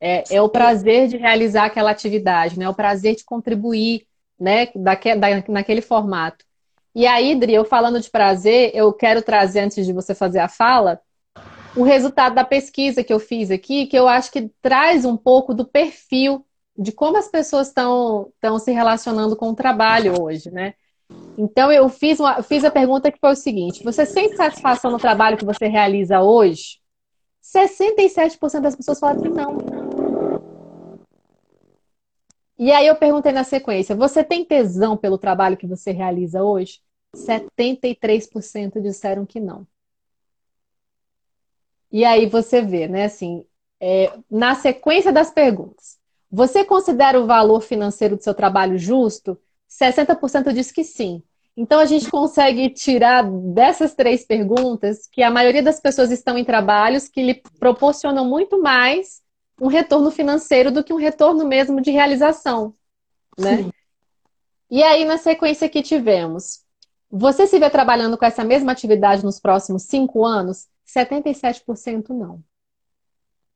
É, é o prazer de realizar aquela atividade, né? O prazer de contribuir, né? Daque, da, naquele formato. E aí, Dri, eu falando de prazer, eu quero trazer, antes de você fazer a fala, o resultado da pesquisa que eu fiz aqui, que eu acho que traz um pouco do perfil de como as pessoas estão se relacionando com o trabalho hoje, né? Então, eu fiz, uma, fiz a pergunta que foi o seguinte: você sente satisfação no trabalho que você realiza hoje? 67% das pessoas falaram que não. E aí eu perguntei na sequência: você tem tesão pelo trabalho que você realiza hoje? 73% disseram que não. E aí você vê, né, assim, é, na sequência das perguntas, você considera o valor financeiro do seu trabalho justo? 60% diz que sim. Então a gente consegue tirar dessas três perguntas que a maioria das pessoas estão em trabalhos que lhe proporcionam muito mais um retorno financeiro do que um retorno mesmo de realização, né? Sim. E aí, na sequência que tivemos, você se vê trabalhando com essa mesma atividade nos próximos cinco anos? 77% não.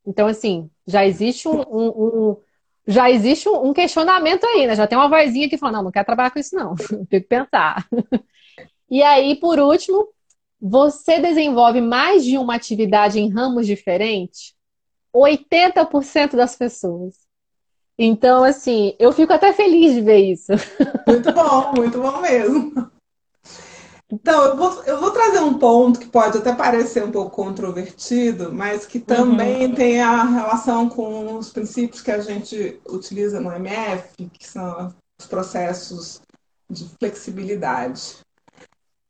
Então, assim, já existe um, um, um já existe um questionamento aí, né? Já tem uma vozinha que fala, não, não quero trabalhar com isso, não. Tem que pensar. E aí, por último, você desenvolve mais de uma atividade em ramos diferentes? 80% das pessoas. Então, assim, eu fico até feliz de ver isso. Muito bom, muito bom mesmo. Então, eu vou, eu vou trazer um ponto que pode até parecer um pouco controvertido, mas que também uhum. tem a relação com os princípios que a gente utiliza no MF, que são os processos de flexibilidade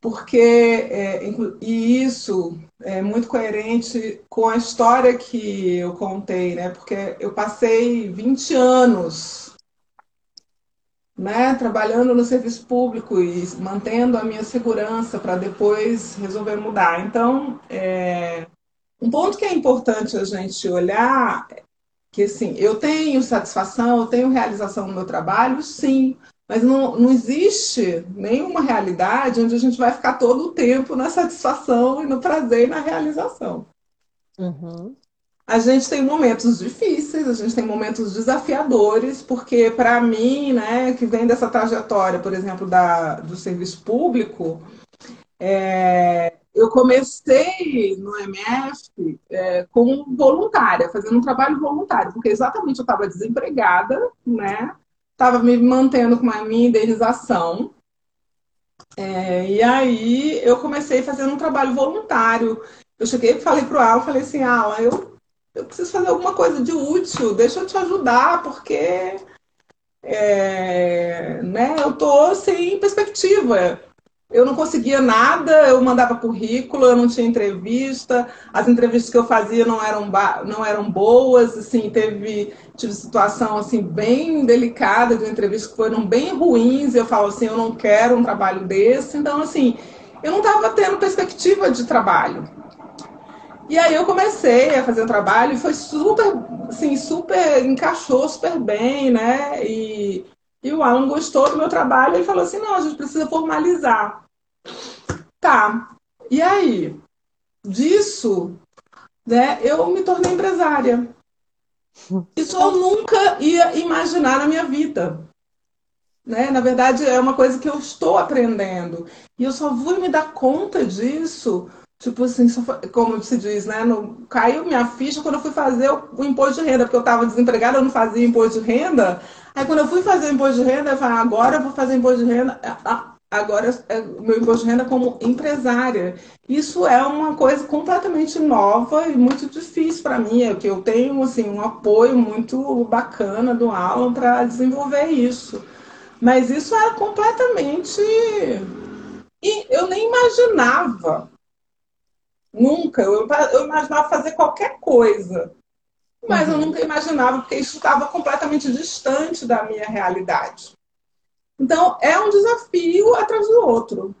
porque é, e isso é muito coerente com a história que eu contei, né? Porque eu passei 20 anos né, trabalhando no serviço público e mantendo a minha segurança para depois resolver mudar. Então, é, um ponto que é importante a gente olhar que assim, eu tenho satisfação, eu tenho realização no meu trabalho, sim, mas não, não existe nenhuma realidade onde a gente vai ficar todo o tempo na satisfação e no prazer e na realização. Uhum. A gente tem momentos difíceis, a gente tem momentos desafiadores, porque para mim, né, que vem dessa trajetória, por exemplo, da, do serviço público, é, eu comecei no MF é, como voluntária, fazendo um trabalho voluntário, porque exatamente eu estava desempregada, né? Estava me mantendo com a minha indenização. É, e aí eu comecei fazendo um trabalho voluntário. Eu cheguei falei para o Alan, falei assim, Alan, eu, eu preciso fazer alguma coisa de útil, deixa eu te ajudar, porque é, né, eu tô sem perspectiva eu não conseguia nada, eu mandava currículo, eu não tinha entrevista, as entrevistas que eu fazia não eram, não eram boas, assim, teve, tive situação assim bem delicada de entrevistas que foram bem ruins, eu falo assim, eu não quero um trabalho desse, então assim, eu não estava tendo perspectiva de trabalho. E aí eu comecei a fazer o trabalho e foi super, assim, super, encaixou super bem, né? E, e o Alan gostou do meu trabalho e falou assim, não, a gente precisa formalizar. Tá. E aí, disso, né, eu me tornei empresária. Isso eu nunca ia imaginar na minha vida. Né? Na verdade, é uma coisa que eu estou aprendendo. E eu só vou me dar conta disso Tipo assim, como se diz, né? No, caiu minha ficha quando eu fui fazer o, o imposto de renda, porque eu estava desempregada, eu não fazia imposto de renda. Aí quando eu fui fazer o imposto de renda, eu falei, agora eu vou fazer imposto de renda. Agora é meu imposto de renda como empresária. Isso é uma coisa completamente nova e muito difícil para mim, é que eu tenho assim um apoio muito bacana do Alan para desenvolver isso. Mas isso era completamente e eu nem imaginava Nunca. Eu, eu imaginava fazer qualquer coisa. Mas uhum. eu nunca imaginava, porque isso estava completamente distante da minha realidade. Então, é um desafio atrás do outro.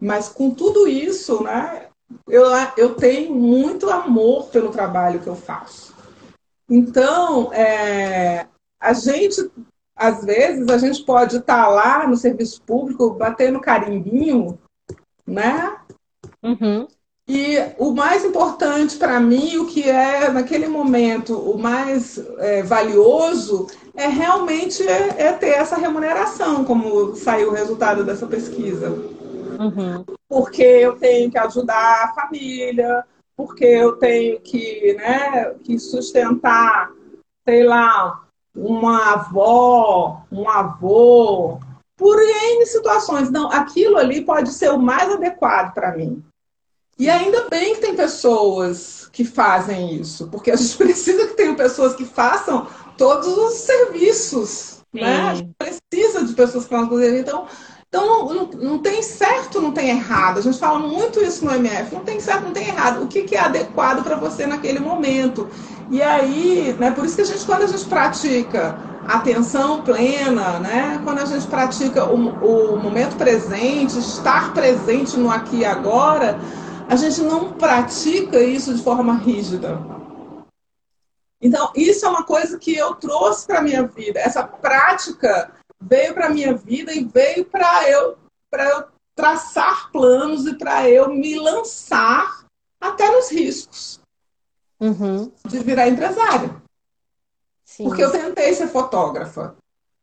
Mas com tudo isso, né, eu, eu tenho muito amor pelo trabalho que eu faço. Então, é, a gente, às vezes, a gente pode estar tá lá no serviço público, batendo carimbinho, né? Uhum. E o mais importante para mim, o que é naquele momento o mais é, valioso, é realmente é, é, ter essa remuneração, como saiu o resultado dessa pesquisa. Uhum. Porque eu tenho que ajudar a família, porque eu tenho que, né, que sustentar, sei lá, uma avó, um avô, por N situações. Não, aquilo ali pode ser o mais adequado para mim. E ainda bem que tem pessoas que fazem isso, porque a gente precisa que tenham pessoas que façam todos os serviços. Né? A gente precisa de pessoas que façam serviços. Então, então não, não, não, tem certo, não tem errado. A gente fala muito isso no MF. Não tem certo, não tem errado. O que, que é adequado para você naquele momento? E aí, né, por isso que a gente, quando a gente pratica atenção plena, né, quando a gente pratica o, o momento presente, estar presente no aqui e agora, a gente não pratica isso de forma rígida. Então, isso é uma coisa que eu trouxe para a minha vida. Essa prática veio para a minha vida e veio para eu, eu traçar planos e para eu me lançar até nos riscos uhum. de virar empresária. Sim. Porque eu tentei ser fotógrafa.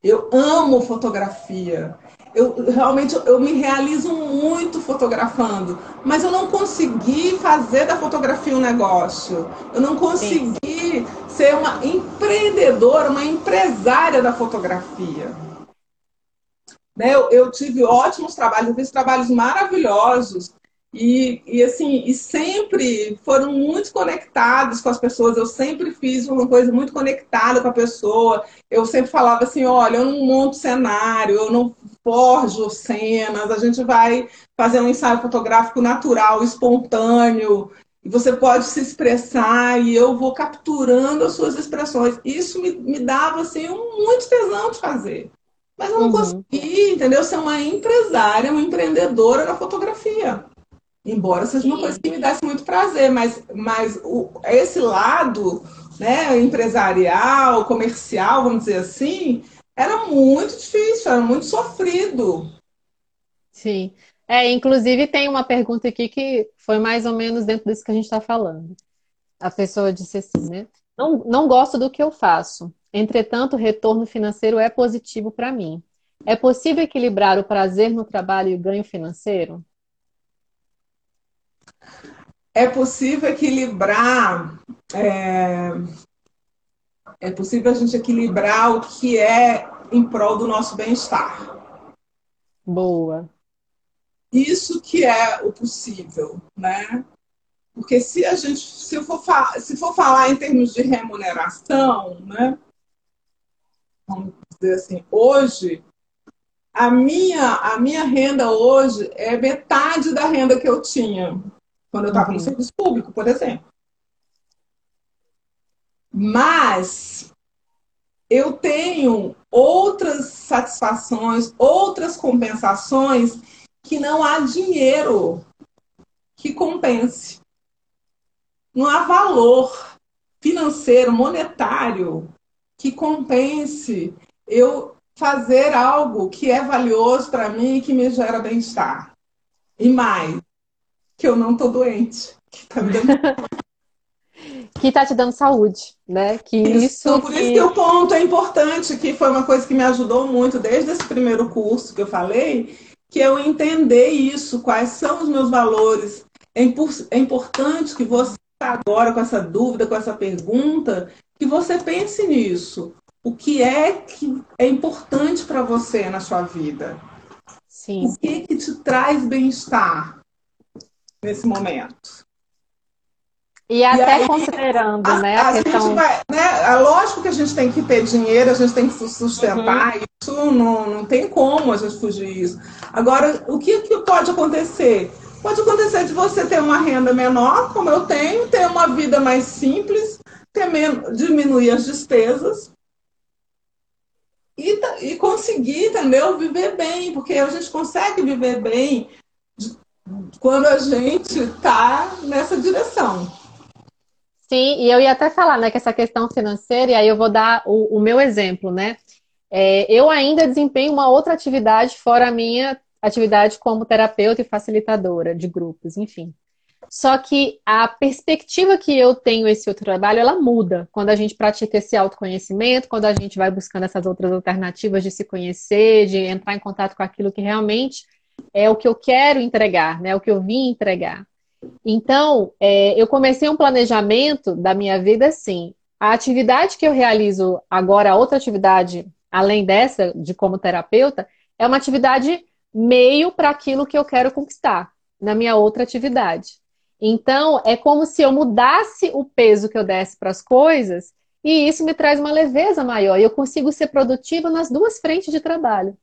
Eu amo fotografia eu realmente eu me realizo muito fotografando, mas eu não consegui fazer da fotografia um negócio. Eu não consegui Sim. ser uma empreendedora, uma empresária da fotografia. Né? Eu, eu tive ótimos trabalhos, eu fiz trabalhos maravilhosos, e, e, assim, e sempre foram muito conectados com as pessoas. Eu sempre fiz uma coisa muito conectada com a pessoa. Eu sempre falava assim: olha, eu não monto cenário, eu não forjo cenas, a gente vai fazer um ensaio fotográfico natural, espontâneo. E você pode se expressar e eu vou capturando as suas expressões. Isso me, me dava assim, um, muito tesão de fazer. Mas eu não uhum. consegui, entendeu? Ser uma empresária, uma empreendedora na fotografia. Embora seja uma coisa que me desse muito prazer, mas, mas o, esse lado né, empresarial, comercial, vamos dizer assim, era muito difícil, era muito sofrido. Sim. É, inclusive tem uma pergunta aqui que foi mais ou menos dentro disso que a gente está falando. A pessoa disse assim, né? Não, não gosto do que eu faço. Entretanto, o retorno financeiro é positivo para mim. É possível equilibrar o prazer no trabalho e o ganho financeiro? é possível equilibrar. É, é possível a gente equilibrar o que é em prol do nosso bem-estar. Boa. Isso que é o possível, né? Porque se a gente, se for, se for falar em termos de remuneração, né? Vamos dizer assim, hoje a minha, a minha renda hoje é metade da renda que eu tinha quando eu estava no uhum. serviço público, por exemplo. Mas eu tenho outras satisfações, outras compensações que não há dinheiro que compense. Não há valor financeiro, monetário, que compense eu fazer algo que é valioso para mim e que me gera bem-estar. E mais, que eu não estou doente. Que está me dando... que tá te dando saúde, né? Que isso, então, por que... isso que o ponto é importante, que foi uma coisa que me ajudou muito desde esse primeiro curso que eu falei, que eu entender isso, quais são os meus valores. É, é importante que você agora com essa dúvida, com essa pergunta, que você pense nisso. O que é que é importante para você na sua vida? Sim. O que, que te traz bem-estar nesse momento? E até e aí, considerando, a, né, a, a questão... Vai, né, é lógico que a gente tem que ter dinheiro, a gente tem que sustentar, uhum. isso não, não tem como a gente fugir disso. Agora, o que, que pode acontecer? Pode acontecer de você ter uma renda menor, como eu tenho, ter uma vida mais simples, ter menos, diminuir as despesas e, e conseguir, entendeu? Viver bem, porque a gente consegue viver bem quando a gente está nessa direção. Sim, e eu ia até falar, né, que essa questão financeira, e aí eu vou dar o, o meu exemplo, né? É, eu ainda desempenho uma outra atividade fora a minha atividade como terapeuta e facilitadora de grupos, enfim. Só que a perspectiva que eu tenho esse outro trabalho, ela muda quando a gente pratica esse autoconhecimento, quando a gente vai buscando essas outras alternativas de se conhecer, de entrar em contato com aquilo que realmente é o que eu quero entregar, né? O que eu vim entregar. Então, é, eu comecei um planejamento da minha vida assim. A atividade que eu realizo agora, outra atividade, além dessa, de como terapeuta, é uma atividade meio para aquilo que eu quero conquistar na minha outra atividade. Então, é como se eu mudasse o peso que eu desse para as coisas e isso me traz uma leveza maior. E eu consigo ser produtiva nas duas frentes de trabalho.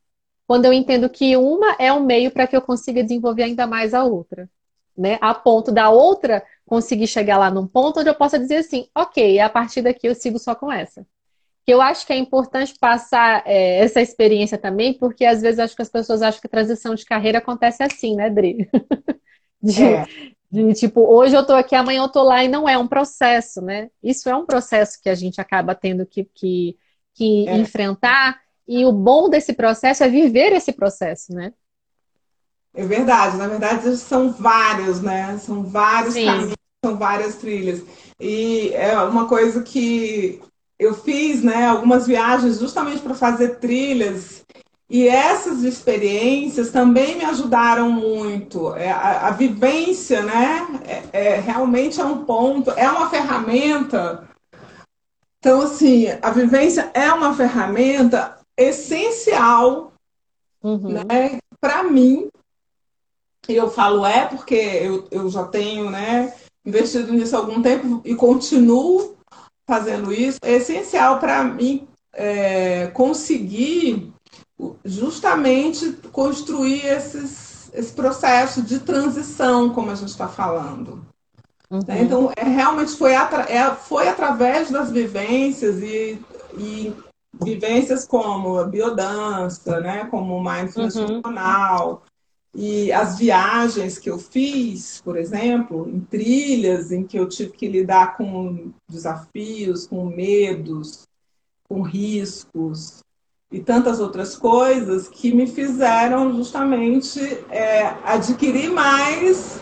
Quando eu entendo que uma é um meio para que eu consiga desenvolver ainda mais a outra né? A ponto da outra conseguir chegar lá num ponto onde eu possa dizer assim, ok, a partir daqui eu sigo só com essa. Que eu acho que é importante passar é, essa experiência também, porque às vezes acho que as pessoas acham que a transição de carreira acontece assim, né, Dri? De, é. de, tipo, hoje eu tô aqui, amanhã eu tô lá, e não é um processo, né? Isso é um processo que a gente acaba tendo que, que, que é. enfrentar, e o bom desse processo é viver esse processo, né? É verdade, na verdade são vários, né? São vários Sim. caminhos, são várias trilhas. E é uma coisa que eu fiz, né, algumas viagens justamente para fazer trilhas. E essas experiências também me ajudaram muito. É, a, a, vivência, né, é, é, realmente é um ponto, é uma ferramenta. Então, assim, a vivência é uma ferramenta essencial uhum. né, para mim eu falo é porque eu, eu já tenho né, investido nisso há algum tempo e continuo fazendo isso. É essencial para mim é, conseguir justamente construir esses, esse processo de transição, como a gente está falando. Uhum. Então, é, realmente foi, atra é, foi através das vivências e, e vivências como a biodança, né? como o mindfulness uhum. funcional, e as viagens que eu fiz, por exemplo, em trilhas em que eu tive que lidar com desafios, com medos, com riscos e tantas outras coisas que me fizeram justamente é, adquirir mais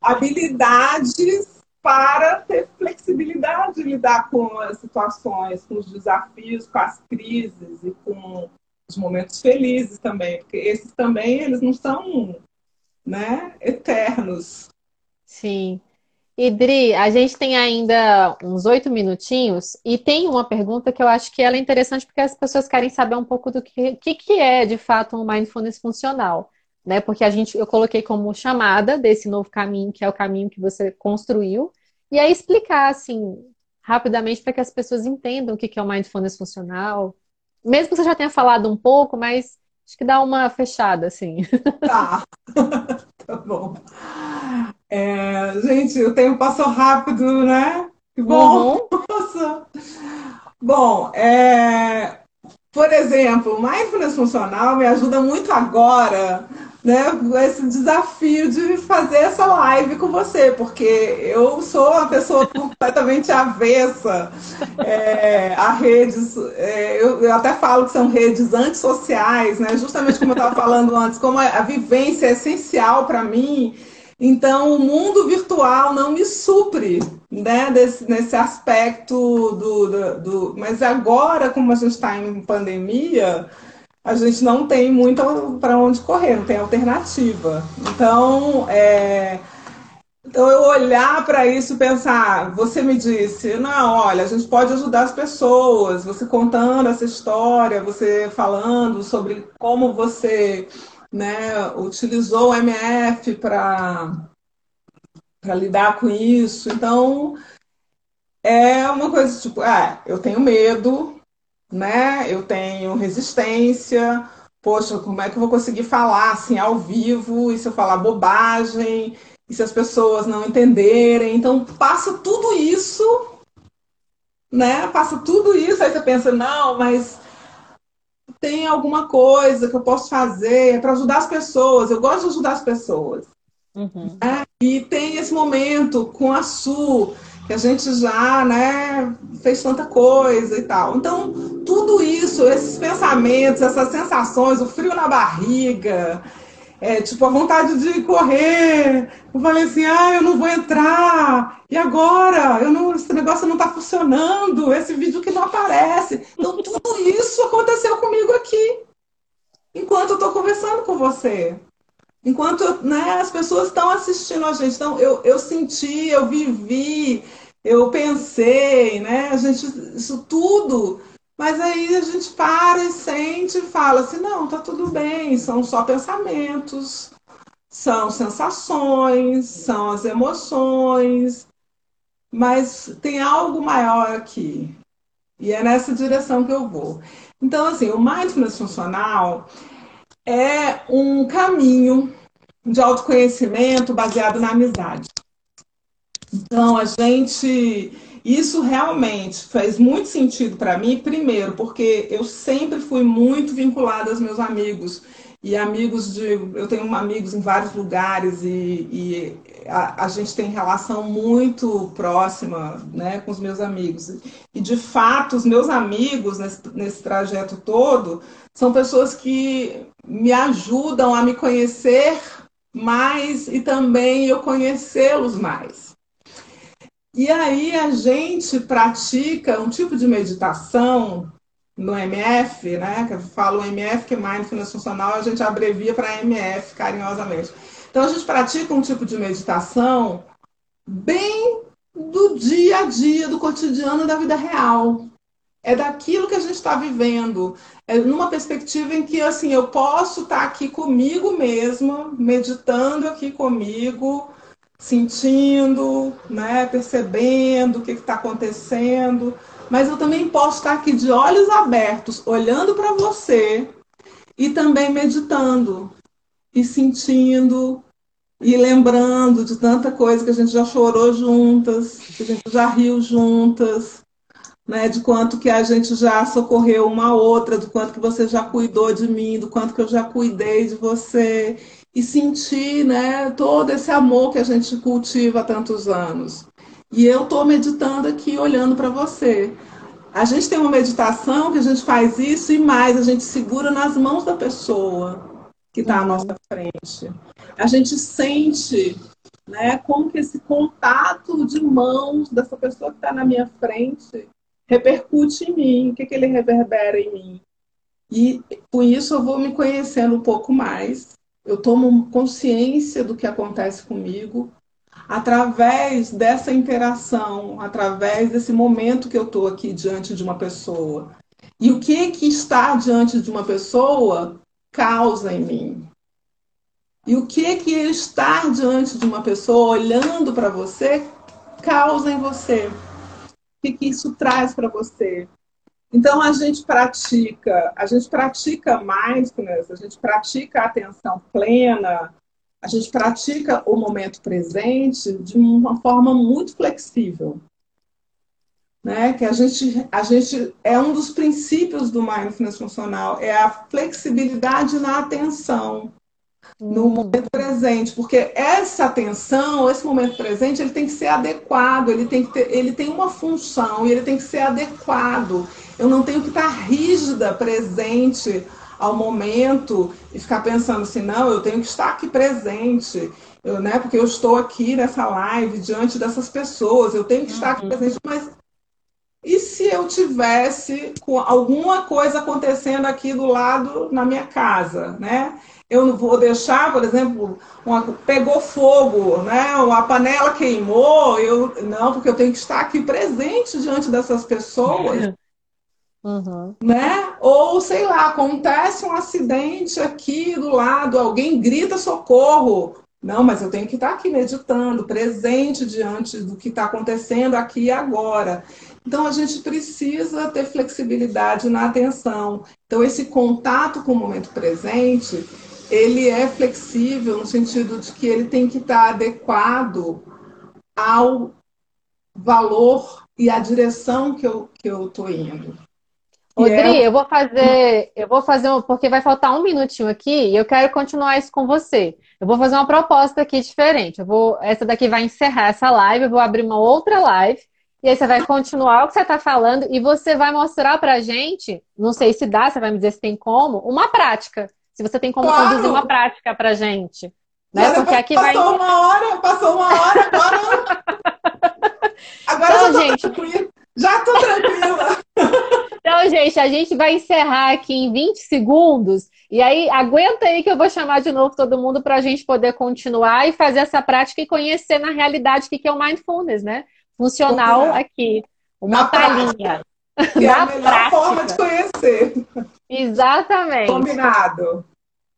habilidades para ter flexibilidade de lidar com as situações, com os desafios, com as crises e com os momentos felizes também, porque esses também eles não são, né, eternos. Sim. Idri, a gente tem ainda uns oito minutinhos e tem uma pergunta que eu acho que ela é interessante porque as pessoas querem saber um pouco do que, que, que é de fato um mindfulness funcional, né? Porque a gente eu coloquei como chamada desse novo caminho que é o caminho que você construiu e aí explicar assim rapidamente para que as pessoas entendam o que é o mindfulness funcional, mesmo que você já tenha falado um pouco, mas acho que dá uma fechada, assim. Tá, tá bom. É, gente, o tempo passou rápido, né? Que bom! Uhum. Bom, é, por exemplo, mindfulness funcional me ajuda muito agora né, esse desafio de fazer essa live com você, porque eu sou uma pessoa completamente avessa é, a redes. É, eu, eu, até falo que são redes antissociais, né? Justamente como eu estava falando antes, como a, a vivência é essencial para mim. Então, o mundo virtual não me supre né, desse, nesse aspecto do, do, do. Mas agora, como a gente está em pandemia, a gente não tem muito para onde correr, não tem alternativa. Então, é, então eu olhar para isso e pensar, você me disse, não, olha, a gente pode ajudar as pessoas, você contando essa história, você falando sobre como você né, utilizou o MF para lidar com isso. Então, é uma coisa tipo, ah, eu tenho medo, né? Eu tenho resistência. Poxa, como é que eu vou conseguir falar assim ao vivo? E se eu falar bobagem? E se as pessoas não entenderem? Então, passa tudo isso, né? Passa tudo isso. Aí você pensa, não, mas tem alguma coisa que eu posso fazer para ajudar as pessoas. Eu gosto de ajudar as pessoas. Uhum. É, e tem esse momento com a Su, que a gente já né, fez tanta coisa e tal. Então, tudo isso, esses pensamentos, essas sensações, o frio na barriga, é, tipo, a vontade de correr. Eu falei assim, ah, eu não vou entrar. E agora? Eu não, esse negócio não está funcionando. Esse vídeo que não aparece. Então, tudo isso aconteceu comigo aqui. Enquanto eu estou conversando com você. Enquanto né, as pessoas estão assistindo a gente. Então, eu, eu senti, eu vivi, eu pensei, né? A gente, isso tudo. Mas aí a gente para e sente e fala assim, não, tá tudo bem, são só pensamentos, são sensações, são as emoções, mas tem algo maior aqui. E é nessa direção que eu vou. Então, assim, o mindfulness funcional é um caminho de autoconhecimento baseado na amizade. Então, a gente. Isso realmente fez muito sentido para mim, primeiro, porque eu sempre fui muito vinculada aos meus amigos. E amigos de. Eu tenho amigos em vários lugares e, e a, a, gente tem relação muito próxima né, com os meus amigos. E, de fato, os meus amigos nesse, nesse trajeto todo são pessoas que me ajudam a me conhecer mais e também eu conhecê-los mais. E aí a gente pratica um tipo de meditação no MF, né? Que eu falo MF, que é Mindfulness Funcional, a gente abrevia para MF carinhosamente. Então a gente pratica um tipo de meditação bem do dia a dia, do cotidiano da vida real. É daquilo que a gente está vivendo. É numa perspectiva em que assim eu posso estar tá aqui comigo mesma, meditando aqui comigo, sentindo, né, percebendo o que está acontecendo, mas eu também posso estar aqui de olhos abertos, olhando para você e também meditando e sentindo e lembrando de tanta coisa que a gente já chorou juntas, que a gente já riu juntas, né, de quanto que a gente já socorreu uma outra, do quanto que você já cuidou de mim, do quanto que eu já cuidei de você e sentir né, todo esse amor que a gente cultiva há tantos anos. E eu estou meditando aqui, olhando para você. A gente tem uma meditação que a gente faz isso e mais, a gente segura nas mãos da pessoa que está à nossa frente. A gente sente né, como que esse contato de mãos dessa pessoa que está na minha frente repercute em mim, o que, que ele reverbera em mim. E com isso eu vou me conhecendo um pouco mais eu tomo consciência do que acontece comigo através dessa interação, através desse momento que eu estou aqui diante de uma pessoa. E o que que está diante de uma pessoa causa em mim? E o que que estar diante de uma pessoa olhando para você causa em você? O que, que isso traz para você? Então a gente pratica, a gente pratica mindfulness, a gente pratica a atenção plena, a gente pratica o momento presente de uma forma muito flexível. Né? Que a gente, a gente é um dos princípios do mindfulness funcional, é a flexibilidade na atenção. No hum. momento presente, porque essa atenção, esse momento presente, ele tem que ser adequado, ele tem que ter, ele tem uma função e ele tem que ser adequado. Eu não tenho que estar rígida, presente ao momento e ficar pensando assim, não, eu tenho que estar aqui presente, eu, né, porque eu estou aqui nessa live diante dessas pessoas, eu tenho que estar aqui uhum. presente, mas e se eu tivesse com alguma coisa acontecendo aqui do lado na minha casa, né? Eu não vou deixar, por exemplo, uma, pegou fogo, né? Uma panela queimou, eu não, porque eu tenho que estar aqui presente diante dessas pessoas. Uhum. Né? Ou, sei lá, acontece um acidente aqui do lado, alguém grita socorro. Não, mas eu tenho que estar aqui meditando, presente diante do que está acontecendo aqui e agora. Então, a gente precisa ter flexibilidade na atenção. Então, esse contato com o momento presente, ele é flexível no sentido de que ele tem que estar adequado ao valor e à direção que eu que eu tô indo. Odri, é... eu vou fazer, eu vou fazer um, porque vai faltar um minutinho aqui e eu quero continuar isso com você. Eu vou fazer uma proposta aqui diferente. Eu vou, essa daqui vai encerrar essa live, eu vou abrir uma outra live e aí você vai continuar o que você está falando e você vai mostrar pra gente, não sei se dá, você vai me dizer se tem como, uma prática. Se você tem como claro. conduzir uma prática pra gente. Né? Porque aqui passou vai... uma hora, passou uma hora, agora. agora então, já gente... tranquila. Já tô tranquila. Então, gente, a gente vai encerrar aqui em 20 segundos. E aí, aguenta aí que eu vou chamar de novo todo mundo para a gente poder continuar e fazer essa prática e conhecer na realidade o que é o mindfulness, né? funcional aqui. Uma palhinha. Que é a melhor prática. forma de conhecer. Exatamente. Combinado.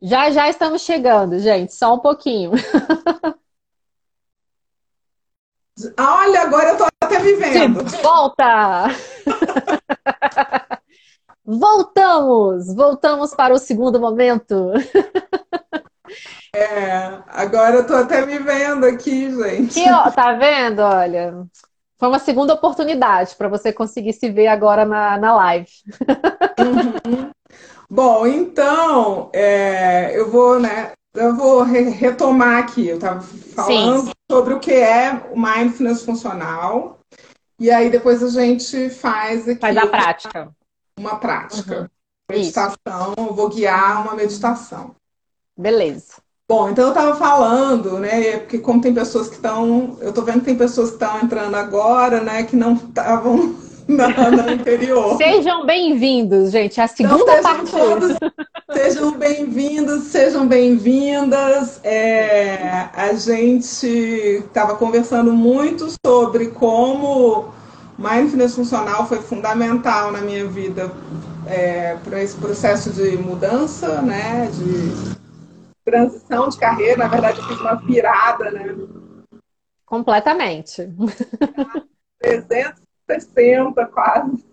Já já estamos chegando, gente. Só um pouquinho. Olha, agora eu tô até me vendo. Volta! Voltamos! Voltamos para o segundo momento. É, agora eu tô até me vendo aqui, gente. E, ó, tá vendo? Olha, foi uma segunda oportunidade para você conseguir se ver agora na, na live. Uhum. Bom, então é, eu vou, né? Eu vou re retomar aqui. Eu estava falando Sim. sobre o que é o mindfulness funcional. E aí depois a gente faz aqui. Faz a prática. Uma prática. Uhum. Meditação, eu vou guiar uma meditação. Beleza. Bom, então eu estava falando, né? Porque como tem pessoas que estão, eu estou vendo que tem pessoas que estão entrando agora, né? Que não estavam no anterior. Sejam bem-vindos, gente. A então, segunda então, parte. Todos, sejam bem-vindos, sejam bem-vindas. É, a gente estava conversando muito sobre como mindfulness funcional foi fundamental na minha vida é, para esse processo de mudança, né? De transição de carreira, na verdade eu fiz uma virada, né? Completamente. 360 quase.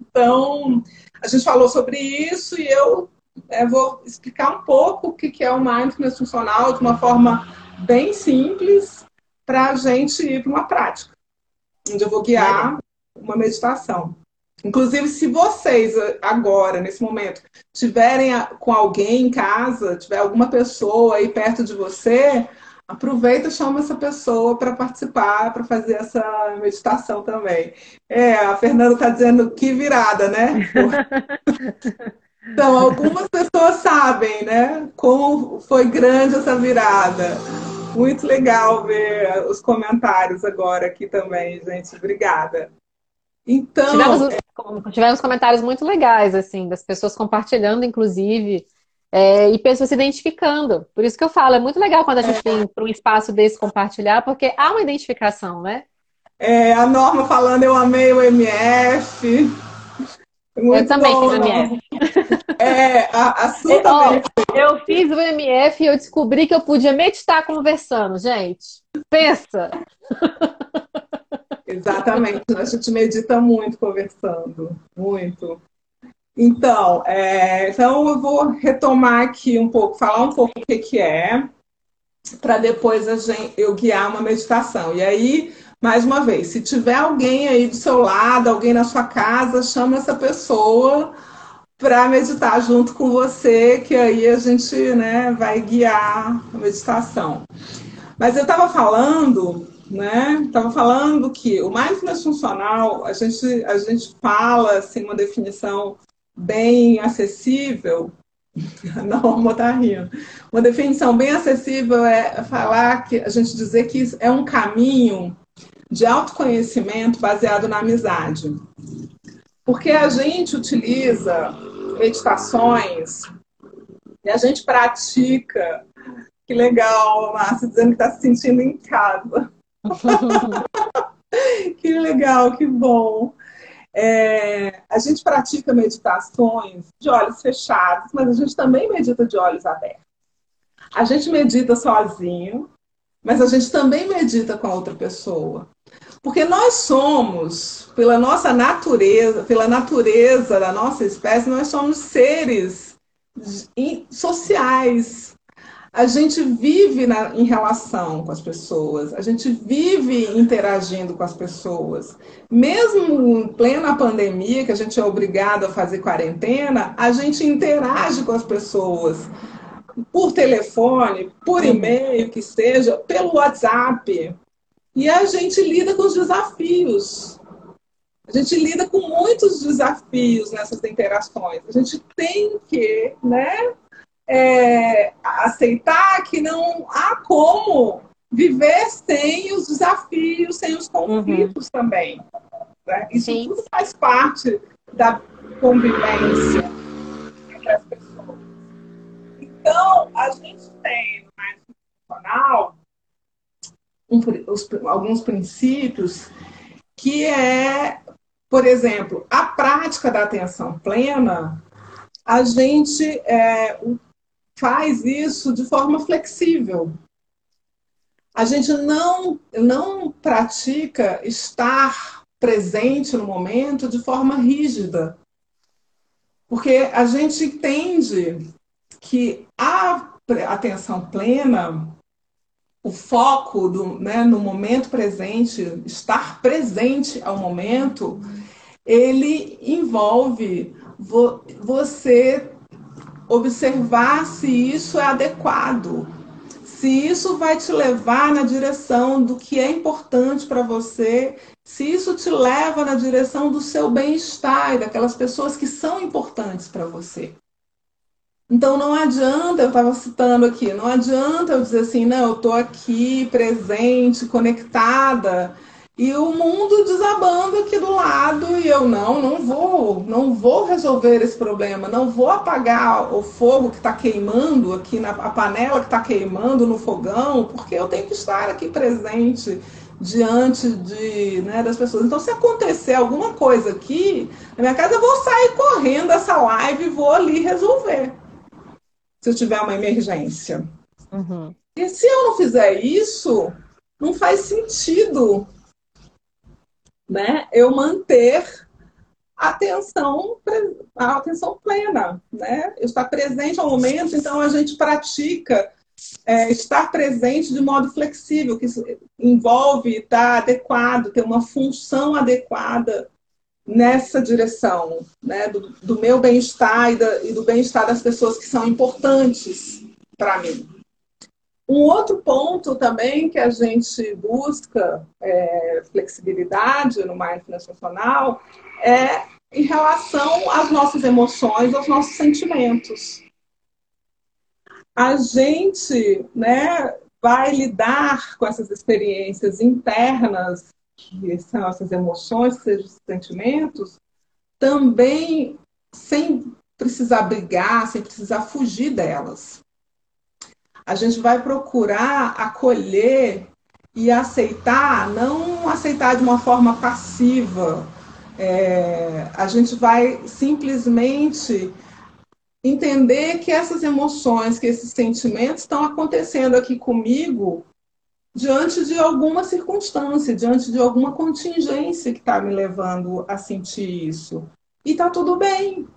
Então, a gente falou sobre isso e eu é, vou explicar um pouco o que é o mindfulness funcional de uma forma bem simples para a gente ir para uma prática, onde eu vou guiar uma meditação. Inclusive, se vocês agora, nesse momento, tiverem com alguém em casa, tiver alguma pessoa aí perto de você, aproveita e chama essa pessoa para participar, para fazer essa meditação também. É, a Fernanda está dizendo que virada, né? Então, algumas pessoas sabem, né? Como foi grande essa virada. Muito legal ver os comentários agora aqui também, gente. Obrigada. Então. Tivemos, tivemos comentários muito legais, assim, das pessoas compartilhando, inclusive. É, e pessoas se identificando. Por isso que eu falo, é muito legal quando a gente é. vem para um espaço desse compartilhar, porque há uma identificação, né? É, a Norma falando, eu amei o MF. Muito eu também bom, fiz o MF. É, a, a Su eu, também. eu fiz o MF e eu descobri que eu podia meditar conversando, gente. Pensa! Exatamente, a gente medita muito conversando, muito. Então, é, então eu vou retomar aqui um pouco, falar um pouco o que, que é, para depois gente, eu guiar uma meditação. E aí, mais uma vez, se tiver alguém aí do seu lado, alguém na sua casa, chama essa pessoa para meditar junto com você, que aí a gente né, vai guiar a meditação. Mas eu estava falando, né? Estava falando que o mindfulness funcional, a gente, a gente fala assim, uma definição bem acessível. Não, vou estar rindo. Uma definição bem acessível é falar que a gente dizer que é um caminho de autoconhecimento baseado na amizade. Porque a gente utiliza meditações e a gente pratica. Que legal, Márcia, dizendo que está se sentindo em casa. que legal, que bom. É, a gente pratica meditações de olhos fechados, mas a gente também medita de olhos abertos. A gente medita sozinho, mas a gente também medita com a outra pessoa. Porque nós somos, pela nossa natureza, pela natureza da nossa espécie, nós somos seres sociais. A gente vive na, em relação com as pessoas, a gente vive interagindo com as pessoas. Mesmo em plena pandemia, que a gente é obrigado a fazer quarentena, a gente interage com as pessoas por telefone, por e-mail, que seja, pelo WhatsApp. E a gente lida com os desafios. A gente lida com muitos desafios nessas interações. A gente tem que né, é, aceitar que não há como viver sem os desafios, sem os conflitos uhum. também. Né? Isso Sim. tudo faz parte da convivência entre as pessoas. Então, a gente tem no mais funcional um, os, alguns princípios, que é, por exemplo, a prática da atenção plena, a gente é, faz isso de forma flexível. A gente não, não pratica estar presente no momento de forma rígida. Porque a gente entende que a atenção plena o foco do, né, no momento presente, estar presente ao momento, ele envolve vo, você observar se isso é adequado, se isso vai te levar na direção do que é importante para você, se isso te leva na direção do seu bem-estar e daquelas pessoas que são importantes para você. Então não adianta, eu estava citando aqui, não adianta eu dizer assim, não, eu estou aqui presente, conectada, e o mundo desabando aqui do lado, e eu não, não vou, não vou resolver esse problema, não vou apagar o fogo que está queimando aqui na a panela que está queimando no fogão, porque eu tenho que estar aqui presente diante de, né, das pessoas. Então, se acontecer alguma coisa aqui na minha casa, eu vou sair correndo dessa live e vou ali resolver se eu tiver uma emergência. Uhum. E se eu não fizer isso, não faz sentido né, eu manter a atenção, a atenção plena, né? Estar presente ao momento, então a gente pratica é, estar presente de modo flexível, que envolve estar adequado, ter uma função adequada nessa direção, né, do, do meu bem-estar e, e, do bem-estar das pessoas que são importantes para mim. Um outro ponto também que a gente busca é, flexibilidade no mindfulness funcional é em relação às nossas emoções, aos nossos sentimentos. A gente né, vai lidar com essas experiências internas que são essas emoções, sejam sentimentos, também sem precisar brigar, sem precisar fugir delas. A gente vai procurar acolher e aceitar, não aceitar de uma forma passiva. É, a gente vai simplesmente entender que essas emoções, que esses sentimentos estão acontecendo aqui comigo diante de alguma circunstância, diante de alguma contingência que está me levando a sentir isso. E tá tudo bem,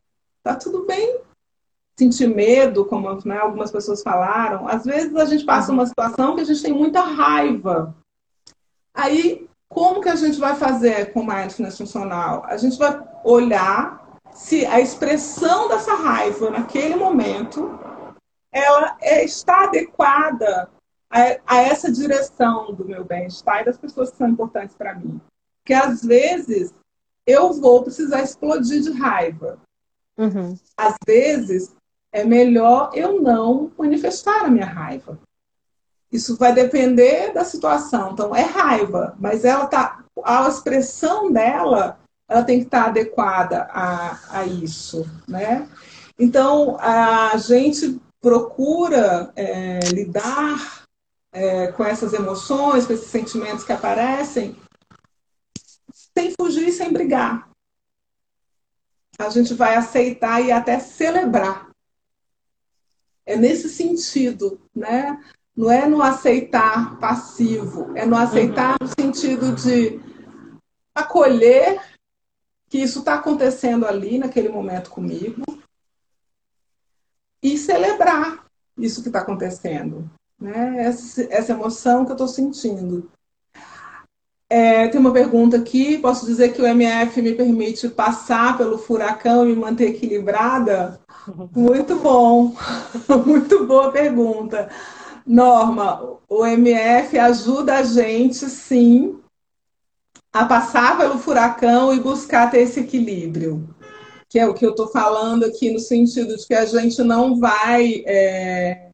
tá tudo bem. Sentir medo, como né, algumas pessoas falaram, às vezes a gente passa uma situação que a gente tem muita raiva. Aí, como que a gente vai fazer com mindfulness funcional? A gente vai olhar se a expressão dessa raiva naquele momento ela é, está adequada a, a, essa direção do meu bem-estar e das pessoas que são importantes para mim. Porque às vezes eu vou precisar explodir de raiva. Uhum. Às vezes é melhor eu não manifestar a minha raiva. Isso vai depender da situação. Então, é raiva, mas ela tá. A expressão dela ela tem que estar adequada a, a isso, né? Então, a gente procura é, lidar é, com essas emoções, com esses sentimentos que aparecem, sem fugir sem brigar. A gente vai aceitar e até celebrar. É nesse sentido, né? Não é no aceitar passivo, é no aceitar uhum. no sentido de acolher que isso está acontecendo ali naquele momento comigo e celebrar isso que está acontecendo, né? Essa, essa emoção que eu estou sentindo. É, tem uma pergunta aqui. Posso dizer que o MF me permite passar pelo furacão e me manter equilibrada? Muito bom, muito boa pergunta. Norma, o MF ajuda a gente, sim, a passar pelo furacão e buscar ter esse equilíbrio. Que é o que eu estou falando aqui, no sentido de que a gente não vai. É,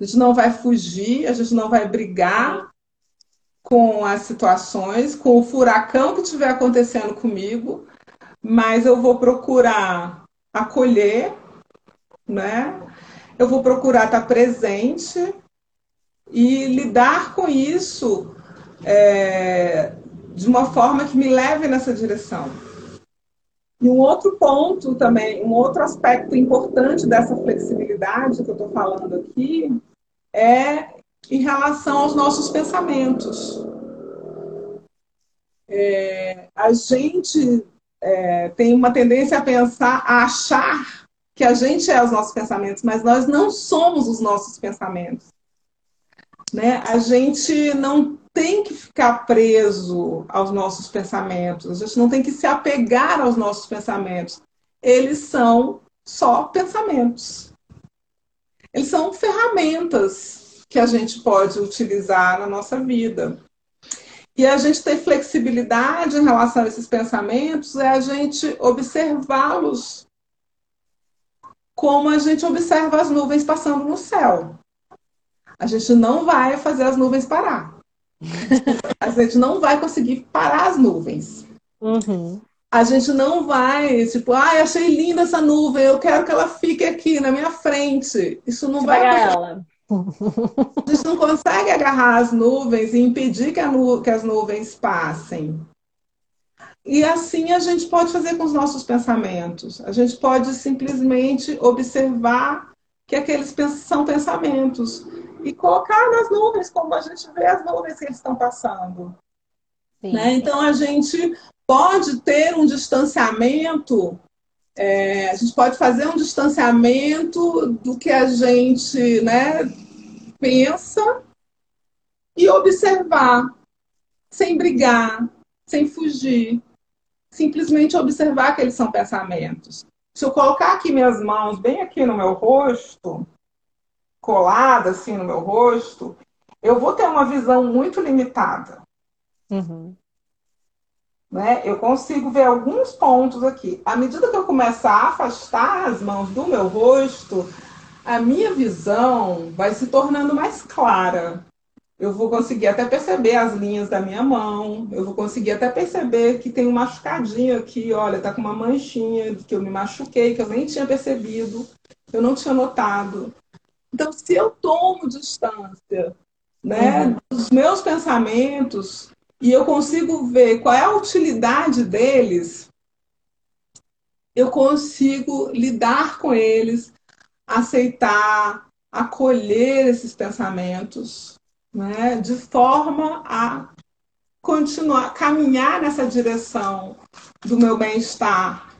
a gente não vai fugir, a gente não vai brigar com as situações, com o furacão que estiver acontecendo comigo, mas eu vou procurar acolher, né? Eu vou procurar estar presente e lidar com isso é, de uma forma que me leve nessa direção. E um outro ponto também, um outro aspecto importante dessa flexibilidade que eu estou falando aqui é em relação aos nossos pensamentos. É, a gente é, tem uma tendência a pensar, a achar que a gente é os nossos pensamentos, mas nós não somos os nossos pensamentos. Né? A gente não tem que ficar preso aos nossos pensamentos, a gente não tem que se apegar aos nossos pensamentos. Eles são só pensamentos. Eles são ferramentas que a gente pode utilizar na nossa vida. E a gente ter flexibilidade em relação a esses pensamentos é a gente observá-los como a gente observa as nuvens passando no céu. A gente não vai fazer as nuvens parar. A gente não vai conseguir parar as nuvens. Uhum. A gente não vai, tipo, ai, ah, achei linda essa nuvem, eu quero que ela fique aqui na minha frente. Isso não vai. Ela. A gente não consegue agarrar as nuvens e impedir que, nu que as nuvens passem. E assim a gente pode fazer com os nossos pensamentos. A gente pode simplesmente observar que aqueles são pensamentos e colocar nas nuvens, como a gente vê as nuvens que eles estão passando. Né? Então a gente pode ter um distanciamento, é, a gente pode fazer um distanciamento do que a gente né, pensa e observar, sem brigar, sem fugir, simplesmente observar que eles são pensamentos. Se eu colocar aqui minhas mãos bem aqui no meu rosto, colada assim no meu rosto, eu vou ter uma visão muito limitada. Uhum. Né? Eu consigo ver alguns pontos aqui. À medida que eu começar a afastar as mãos do meu rosto, a minha visão vai se tornando mais clara. Eu vou conseguir até perceber as linhas da minha mão, eu vou conseguir até perceber que tem um machucadinho aqui, olha, tá com uma manchinha que eu me machuquei, que eu nem tinha percebido, eu não tinha notado. Então, se eu tomo distância né, uhum. dos meus pensamentos e eu consigo ver qual é a utilidade deles, eu consigo lidar com eles, aceitar, acolher esses pensamentos, né, de forma a continuar, caminhar nessa direção do meu bem-estar,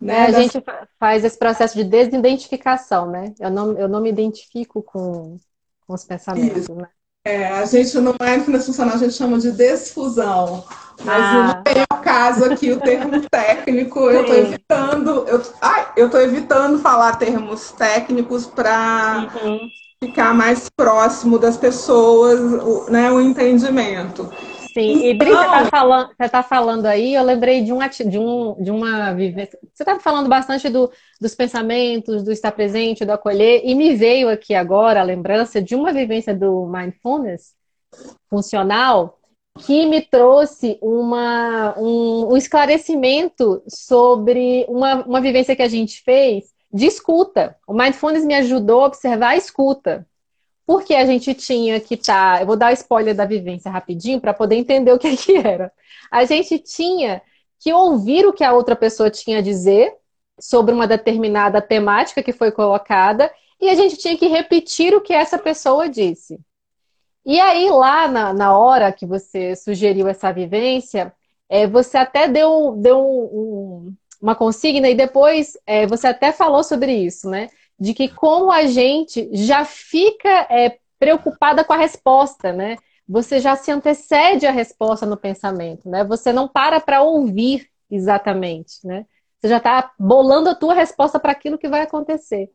né? É, a gente faz esse processo de desidentificação, né? Eu não, eu não me identifico com, com os pensamentos, Isso. né? É, a gente no mindfulness funcional a gente chama de desfusão. Mas ah. no acaso aqui o termo técnico, eu estou evitando, eu, ai, eu tô evitando falar termos técnicos para uhum. ficar mais próximo das pessoas, o, né, o entendimento. Sim, e Dri, você está falando, você tá falando aí, eu lembrei de, um, de, um, de uma vivência. Você está falando bastante do, dos pensamentos, do estar presente, do acolher, e me veio aqui agora a lembrança de uma vivência do mindfulness funcional que me trouxe uma, um, um esclarecimento sobre uma, uma vivência que a gente fez de escuta. O mindfulness me ajudou a observar a escuta porque a gente tinha que estar. Tá, eu vou dar spoiler da vivência rapidinho para poder entender o que, que era. A gente tinha que ouvir o que a outra pessoa tinha a dizer sobre uma determinada temática que foi colocada e a gente tinha que repetir o que essa pessoa disse. E aí, lá na, na hora que você sugeriu essa vivência, é, você até deu, deu um, um, uma consigna e depois é, você até falou sobre isso, né? De que como a gente já fica é, preocupada com a resposta, né? Você já se antecede a resposta no pensamento, né? Você não para para ouvir exatamente, né? Você já está bolando a tua resposta para aquilo que vai acontecer.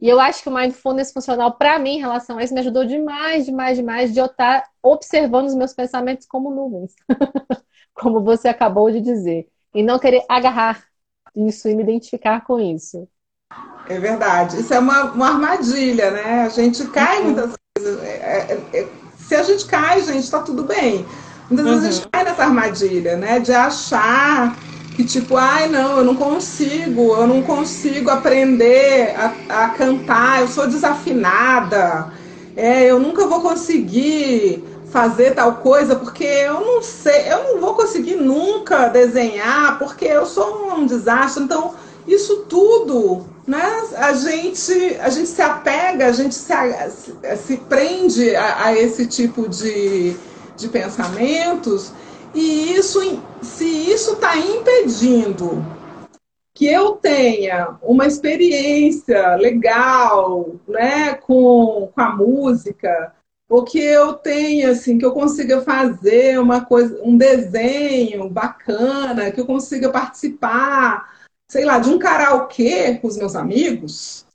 E eu acho que o mindfulness funcional, para mim, em relação a isso, me ajudou demais, demais, demais, de eu estar tá observando os meus pensamentos como nuvens. como você acabou de dizer. E não querer agarrar isso e me identificar com isso. É verdade. Isso é uma, uma armadilha, né? A gente cai uhum. muitas vezes. É, é, é, se a gente cai, gente, está tudo bem. Muitas vezes a gente uhum. cai nessa armadilha, né? De achar que, tipo, ai, não, eu não consigo, eu não consigo aprender a, a cantar, eu sou desafinada, é, eu nunca vou conseguir fazer tal coisa porque eu não sei, eu não vou conseguir nunca desenhar porque eu sou um desastre. Então, isso tudo né? A gente, a gente se apega, a gente se, se prende a, a esse tipo de, de pensamentos, e isso, se isso está impedindo que eu tenha uma experiência legal né, com, com a música, ou que eu tenha, assim, que eu consiga fazer uma coisa, um desenho bacana, que eu consiga participar sei lá, de um karaokê com os meus amigos.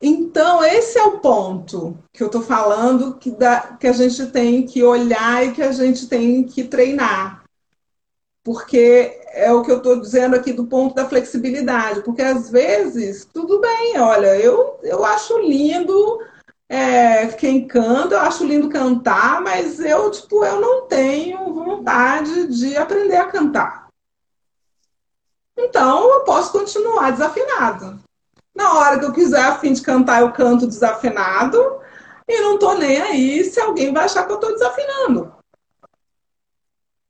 Então, esse é o ponto que eu estou falando que, dá, que a gente tem que olhar e que a gente tem que treinar. Porque é o que eu estou dizendo aqui do ponto da flexibilidade. Porque às vezes, tudo bem, olha, eu, eu acho lindo é, quem canta, eu acho lindo cantar, mas eu, tipo, eu não tenho vontade de aprender a cantar. Então eu posso continuar desafinado. Na hora que eu quiser a fim de cantar, eu canto desafinado e não tô nem aí se alguém vai achar que eu tô desafinando.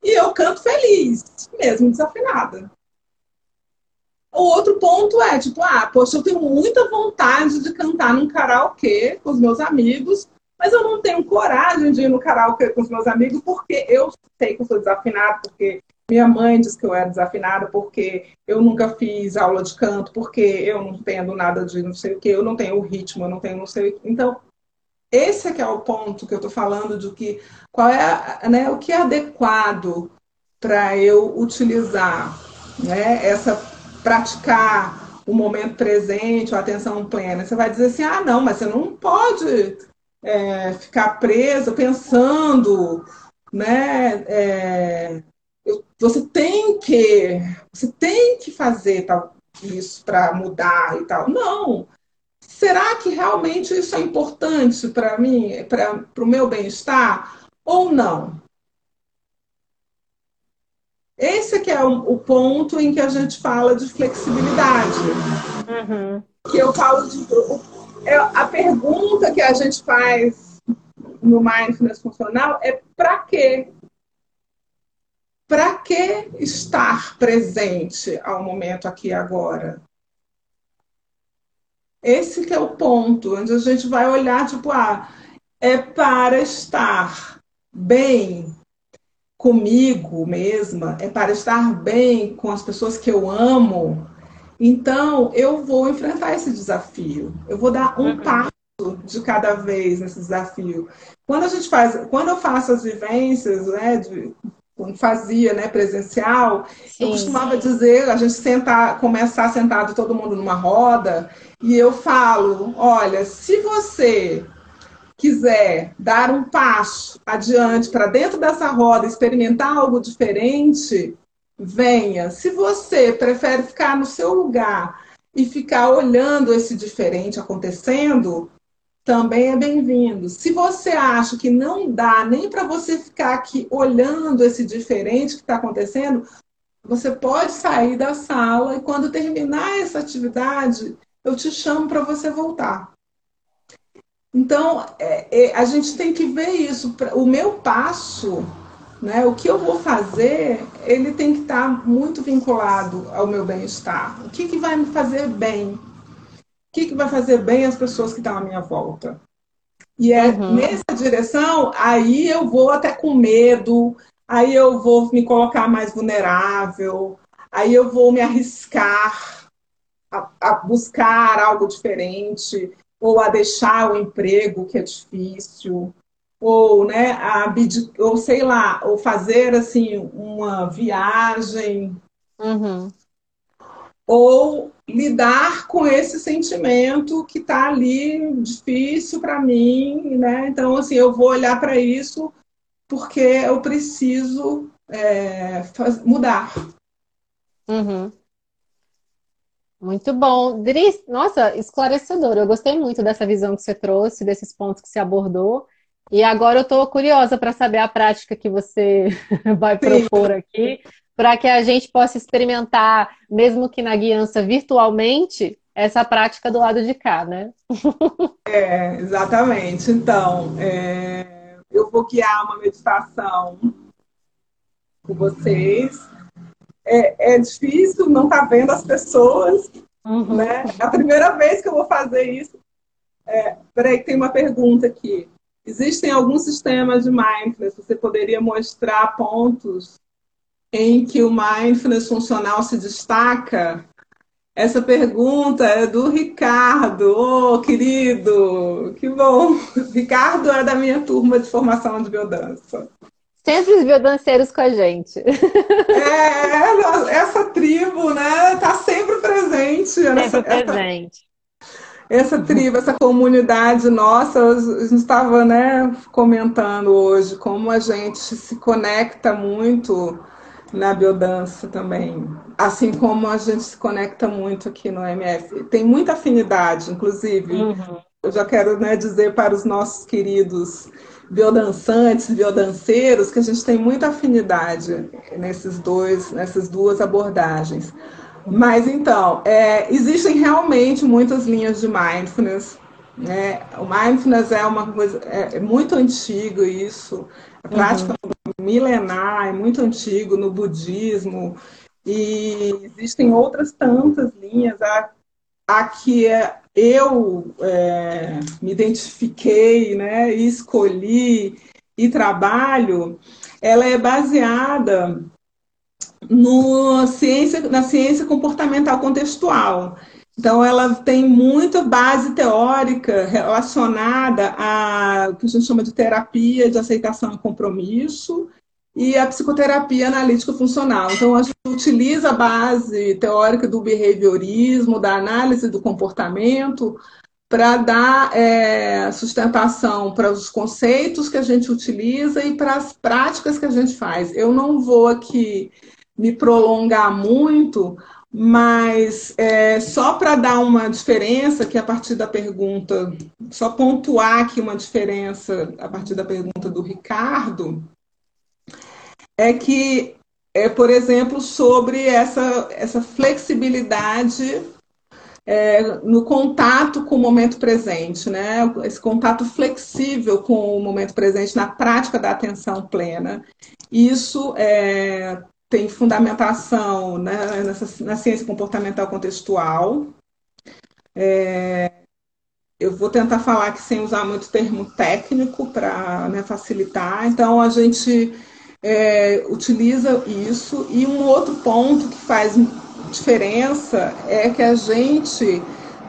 E eu canto feliz, mesmo desafinada. O outro ponto é, tipo, ah, poxa, eu tenho muita vontade de cantar num karaokê com os meus amigos, mas eu não tenho coragem de ir no karaokê com os meus amigos porque eu sei que eu sou desafinado, porque minha mãe diz que eu era desafinada porque eu nunca fiz aula de canto, porque eu não entendo nada de não sei o que, eu não tenho ritmo, eu não tenho não sei o que. Então, esse é que é o ponto que eu estou falando de que qual é né, o que é adequado para eu utilizar né, essa praticar o momento presente, a atenção plena. Você vai dizer assim, ah, não, mas você não pode é, ficar preso pensando, né? É, você tem que, você tem que fazer tal, isso para mudar e tal. Não. Será que realmente isso é importante para mim, para o meu bem-estar? Ou não? Esse que é o, o, ponto em que a gente fala de flexibilidade. Uhum. Que eu falo de. É, a pergunta que a gente faz no mindfulness funcional é para quê? Para que estar presente ao momento aqui e agora? Esse que é o ponto, onde a gente vai olhar, tipo, ah, é para estar bem comigo mesma, é para estar bem com as pessoas que eu amo. Então, eu vou enfrentar esse desafio. Eu vou dar um uhum. passo de cada vez nesse desafio. Quando a gente faz, quando eu faço as vivências, né, de, quando fazia né, presencial, sim, eu costumava sim. dizer, a gente sentar, começar sentado todo mundo numa roda, e eu falo, olha, se você quiser dar um passo adiante para dentro dessa roda, experimentar algo diferente, venha. Se você prefere ficar no seu lugar e ficar olhando esse diferente acontecendo, também é bem-vindo. Se você acha que não dá nem para você ficar aqui olhando esse diferente que está acontecendo, você pode sair da sala e quando terminar essa atividade, eu te chamo para você voltar. Então, é, é, a gente tem que ver isso. O meu passo, né, o que eu vou fazer, ele tem que estar muito vinculado ao meu bem-estar. O que, que vai me fazer bem? Que, que vai fazer bem às pessoas que estão à minha volta. E é uhum. nessa direção, aí eu vou até com medo, aí eu vou me colocar mais vulnerável, aí eu vou me arriscar a, a buscar algo diferente, ou a deixar o emprego que é difícil, ou, né, a, ou sei lá, ou fazer assim uma viagem. Uhum ou lidar com esse sentimento que está ali difícil para mim, né? Então, assim, eu vou olhar para isso porque eu preciso é, mudar. Uhum. Muito bom. Dri, nossa, esclarecedor. Eu gostei muito dessa visão que você trouxe, desses pontos que você abordou. E agora eu estou curiosa para saber a prática que você vai propor aqui para que a gente possa experimentar, mesmo que na guiança virtualmente, essa prática do lado de cá, né? É, exatamente. Então, é, eu vou guiar uma meditação com vocês. É, é difícil não estar tá vendo as pessoas, uhum. né? É a primeira vez que eu vou fazer isso. É, peraí, tem uma pergunta aqui. Existem alguns sistemas de mindfulness? Você poderia mostrar pontos em que o mindfulness funcional se destaca? Essa pergunta é do Ricardo. Oh, querido, que bom. Ricardo é da minha turma de formação de biodança. Sempre os biodanceiros com a gente. É, essa tribo, né, tá sempre presente. Sempre essa, presente. Essa, essa tribo, essa comunidade nossa, a gente estava né, comentando hoje como a gente se conecta muito na biodança também. Assim como a gente se conecta muito aqui no MF. Tem muita afinidade, inclusive. Uhum. Eu já quero né, dizer para os nossos queridos biodançantes, biodanceiros, que a gente tem muita afinidade nesses dois, nessas duas abordagens. Mas então, é, existem realmente muitas linhas de mindfulness. Né? O mindfulness é uma coisa é, é muito antigo isso. A prática uhum milenar, é muito antigo no budismo, e existem outras tantas linhas. A, a que é, eu é, me identifiquei né, e escolhi e trabalho, ela é baseada no ciência, na ciência comportamental contextual. Então, ela tem muita base teórica relacionada a o que a gente chama de terapia de aceitação e compromisso e a psicoterapia analítica funcional. Então, a gente utiliza a base teórica do behaviorismo, da análise do comportamento, para dar é, sustentação para os conceitos que a gente utiliza e para as práticas que a gente faz. Eu não vou aqui me prolongar muito, mas é, só para dar uma diferença, que a partir da pergunta, só pontuar aqui uma diferença a partir da pergunta do Ricardo, é que, é, por exemplo, sobre essa, essa flexibilidade é, no contato com o momento presente, né? Esse contato flexível com o momento presente na prática da atenção plena. Isso é, tem fundamentação né, nessa, na ciência comportamental contextual. É, eu vou tentar falar aqui sem usar muito termo técnico para né, facilitar. Então, a gente é, utiliza isso. E um outro ponto que faz diferença é que a gente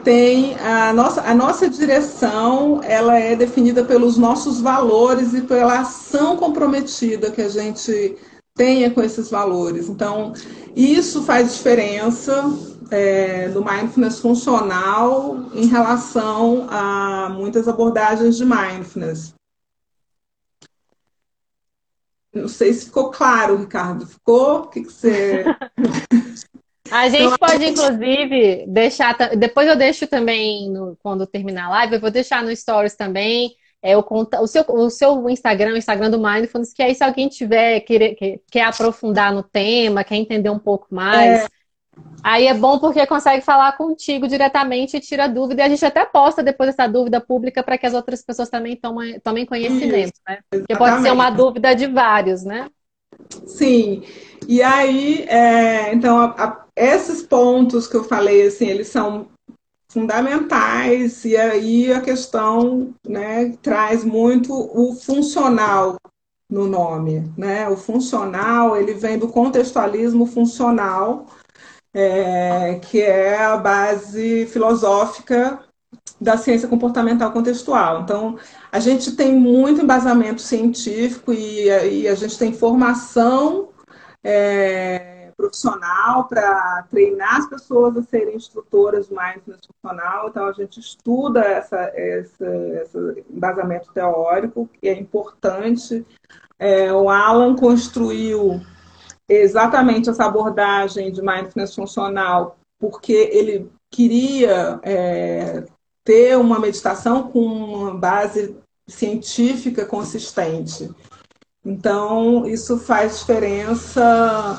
tem a nossa, a nossa direção, ela é definida pelos nossos valores e pela ação comprometida que a gente tenha com esses valores. Então, isso faz diferença é, no mindfulness funcional em relação a muitas abordagens de mindfulness. Não sei se ficou claro, Ricardo. Ficou? O que, que você. A gente então, pode, inclusive, deixar. Depois eu deixo também, no, quando terminar a live, eu vou deixar no Stories também é, o, o, seu, o seu Instagram, o Instagram do Mindfulness, que aí se alguém tiver, quer, quer, quer aprofundar no tema, quer entender um pouco mais. É. Aí é bom porque consegue falar contigo diretamente e tira dúvida. E a gente até posta depois essa dúvida pública para que as outras pessoas também tomem, tomem conhecimento, Isso, né? Porque pode ser uma dúvida de vários, né? Sim. E aí, é, então, a, a, esses pontos que eu falei, assim, eles são fundamentais, e aí a questão né, traz muito o funcional no nome. Né? O funcional ele vem do contextualismo funcional, é, que é a base filosófica da ciência comportamental contextual. Então, a gente tem muito embasamento científico e, e a gente tem formação. É, profissional para treinar as pessoas a serem instrutoras mindfulness funcional. Então, a gente estuda essa, essa, esse embasamento teórico, que é importante. É, o Alan construiu exatamente essa abordagem de mindfulness funcional porque ele queria é, ter uma meditação com uma base científica consistente. Então, isso faz diferença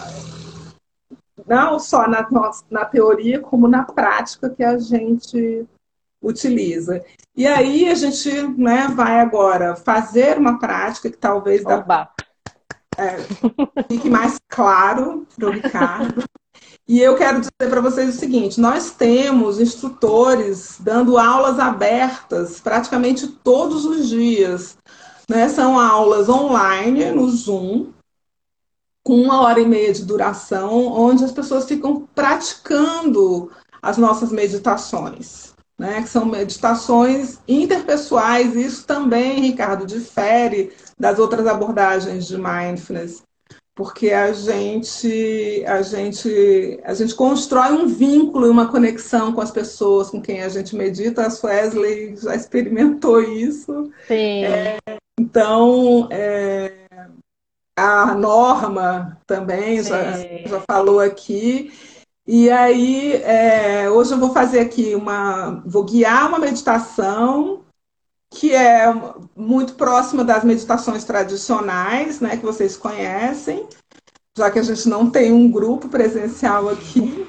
não só na, na teoria, como na prática que a gente utiliza. E aí a gente né, vai agora fazer uma prática que talvez dá, é, fique mais claro para o Ricardo. E eu quero dizer para vocês o seguinte: nós temos instrutores dando aulas abertas praticamente todos os dias. Né? São aulas online no Zoom, com uma hora e meia de duração, onde as pessoas ficam praticando as nossas meditações, né? Que são meditações interpessoais. Isso também, Ricardo, difere das outras abordagens de mindfulness, porque a gente, a gente, a gente constrói um vínculo e uma conexão com as pessoas com quem a gente medita. A Wesley já experimentou isso. Sim. É, então, é, a Norma também já, já falou aqui. E aí, é, hoje eu vou fazer aqui uma. Vou guiar uma meditação que é muito próxima das meditações tradicionais, né, que vocês conhecem, já que a gente não tem um grupo presencial aqui.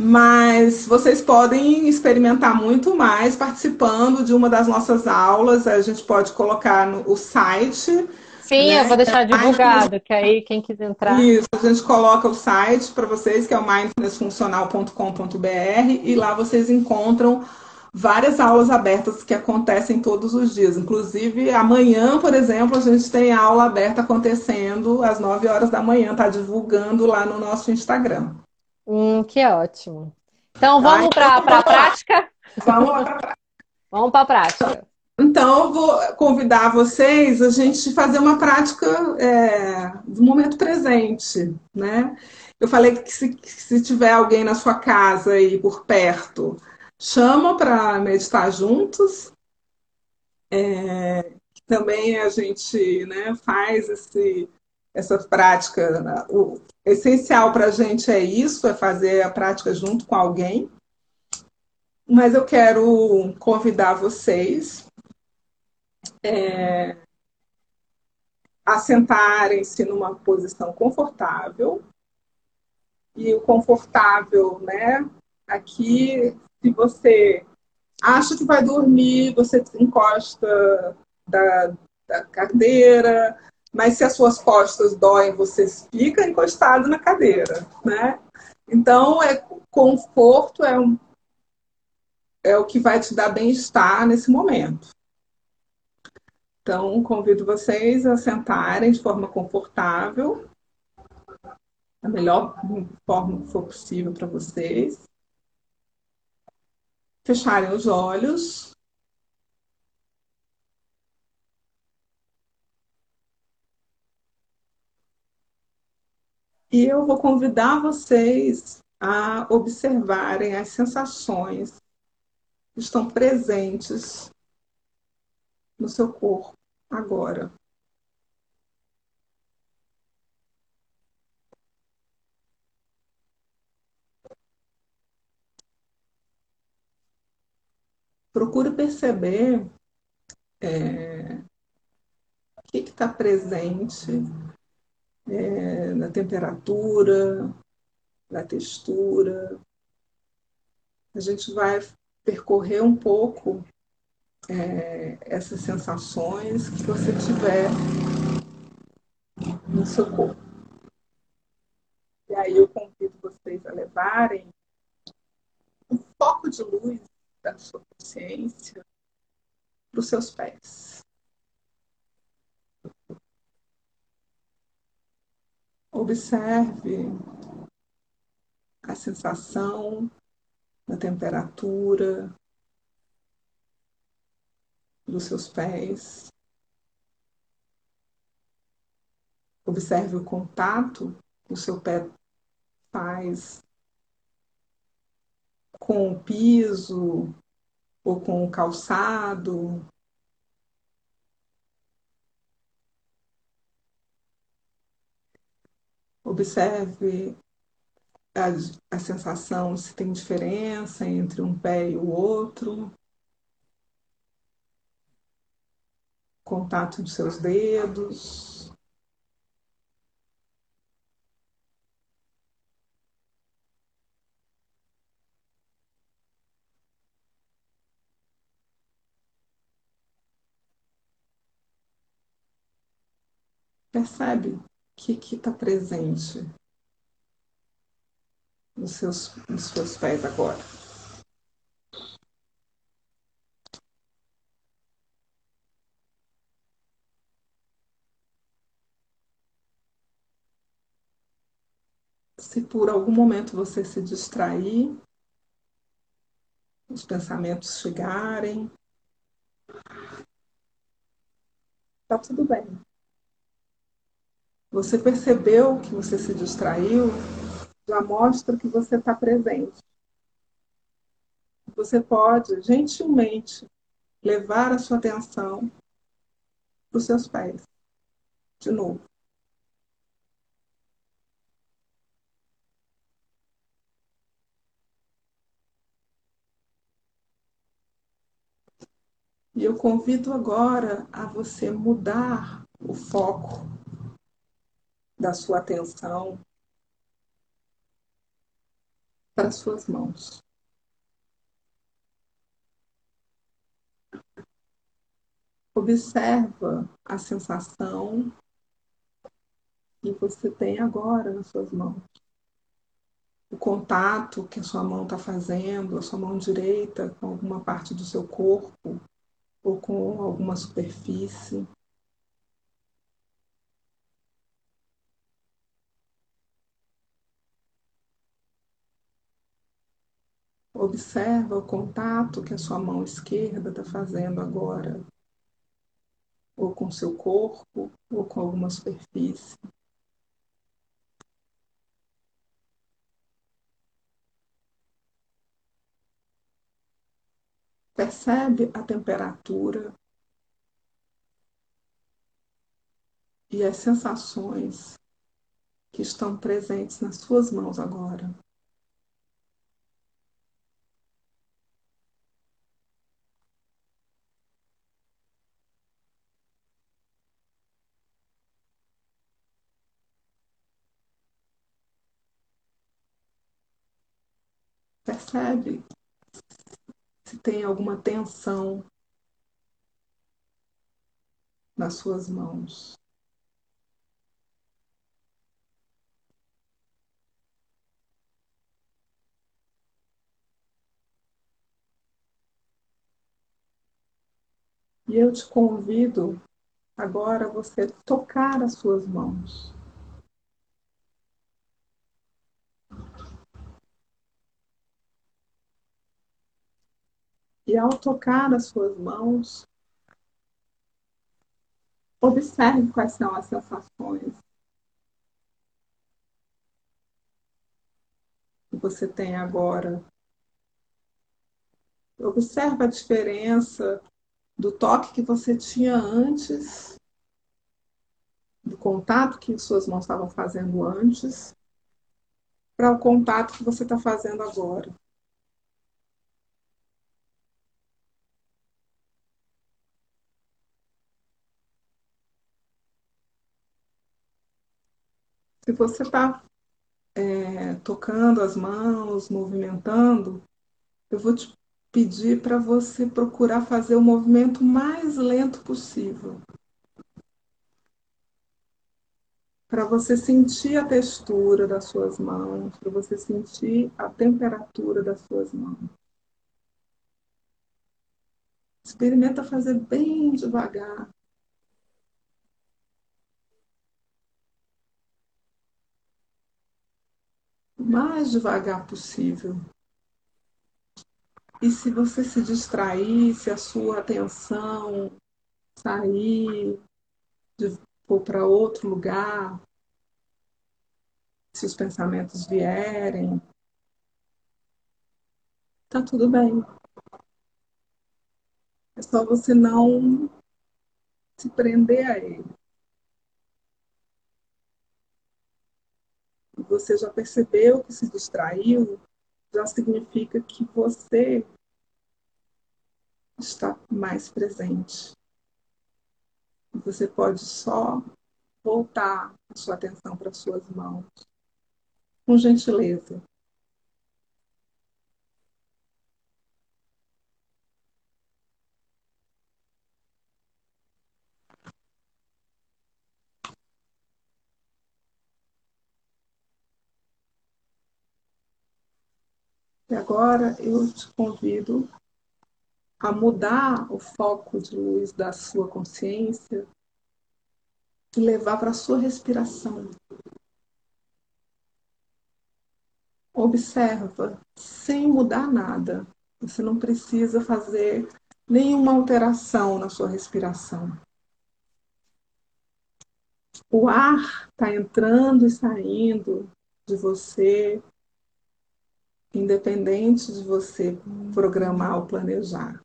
Mas vocês podem experimentar muito mais participando de uma das nossas aulas. A gente pode colocar no o site Sim, né? eu vou deixar divulgado, que aí quem quiser entrar. Isso, a gente coloca o site para vocês, que é o mindfulnessfuncional.com.br, e lá vocês encontram várias aulas abertas que acontecem todos os dias. Inclusive, amanhã, por exemplo, a gente tem aula aberta acontecendo às 9 horas da manhã, tá divulgando lá no nosso Instagram. Hum, que ótimo. Então vamos para a prática? Vamos lá para a prática. Vamos para a prática. Então, eu vou convidar vocês a gente fazer uma prática é, do momento presente, né? Eu falei que se, que se tiver alguém na sua casa aí por perto, chama para meditar juntos. É, também a gente né, faz esse, essa prática. O essencial para a gente é isso, é fazer a prática junto com alguém. Mas eu quero convidar vocês é, assentarem-se numa posição confortável. E o confortável, né? Aqui, se você acha que vai dormir, você encosta da, da cadeira, mas se as suas costas doem, você fica encostado na cadeira, né? Então, é conforto é, um, é o que vai te dar bem-estar nesse momento. Então, convido vocês a sentarem de forma confortável, da melhor forma que for possível para vocês. Fecharem os olhos. E eu vou convidar vocês a observarem as sensações que estão presentes no seu corpo agora. Procure perceber é, o que está presente é, na temperatura, na textura. A gente vai percorrer um pouco é, essas sensações que você tiver no seu corpo. E aí eu convido vocês a levarem um foco de luz da sua consciência para os seus pés. Observe a sensação da temperatura dos seus pés. Observe o contato que o seu pé faz com o piso ou com o calçado. Observe a, a sensação se tem diferença entre um pé e o outro. Contato dos seus dedos. Percebe o que está presente nos seus, nos seus pés agora. Se por algum momento você se distrair, os pensamentos chegarem, tá tudo bem. Você percebeu que você se distraiu, já mostra que você está presente. Você pode gentilmente levar a sua atenção para os seus pés. De novo. E eu convido agora a você mudar o foco da sua atenção para suas mãos. Observa a sensação que você tem agora nas suas mãos. O contato que a sua mão está fazendo, a sua mão direita com alguma parte do seu corpo ou com alguma superfície. Observa o contato que a sua mão esquerda está fazendo agora, ou com seu corpo, ou com alguma superfície. Percebe a temperatura e as sensações que estão presentes nas suas mãos agora. Percebe se tem alguma tensão nas suas mãos. E eu te convido agora você tocar as suas mãos. E ao tocar as suas mãos, observe quais são as sensações você tem agora. Observa a diferença do toque que você tinha antes, do contato que suas mãos estavam fazendo antes, para o contato que você está fazendo agora. Se você está é, tocando as mãos, movimentando, eu vou te pedir para você procurar fazer o movimento mais lento possível. Para você sentir a textura das suas mãos, para você sentir a temperatura das suas mãos. Experimenta fazer bem devagar. Mais devagar possível. E se você se distrair, se a sua atenção sair, for para outro lugar, se os pensamentos vierem, tá tudo bem. É só você não se prender a ele. Você já percebeu que se distraiu, já significa que você está mais presente. Você pode só voltar a sua atenção para suas mãos, com gentileza. E agora eu te convido a mudar o foco de luz da sua consciência e levar para a sua respiração. Observa, sem mudar nada. Você não precisa fazer nenhuma alteração na sua respiração. O ar está entrando e saindo de você independente de você programar ou planejar.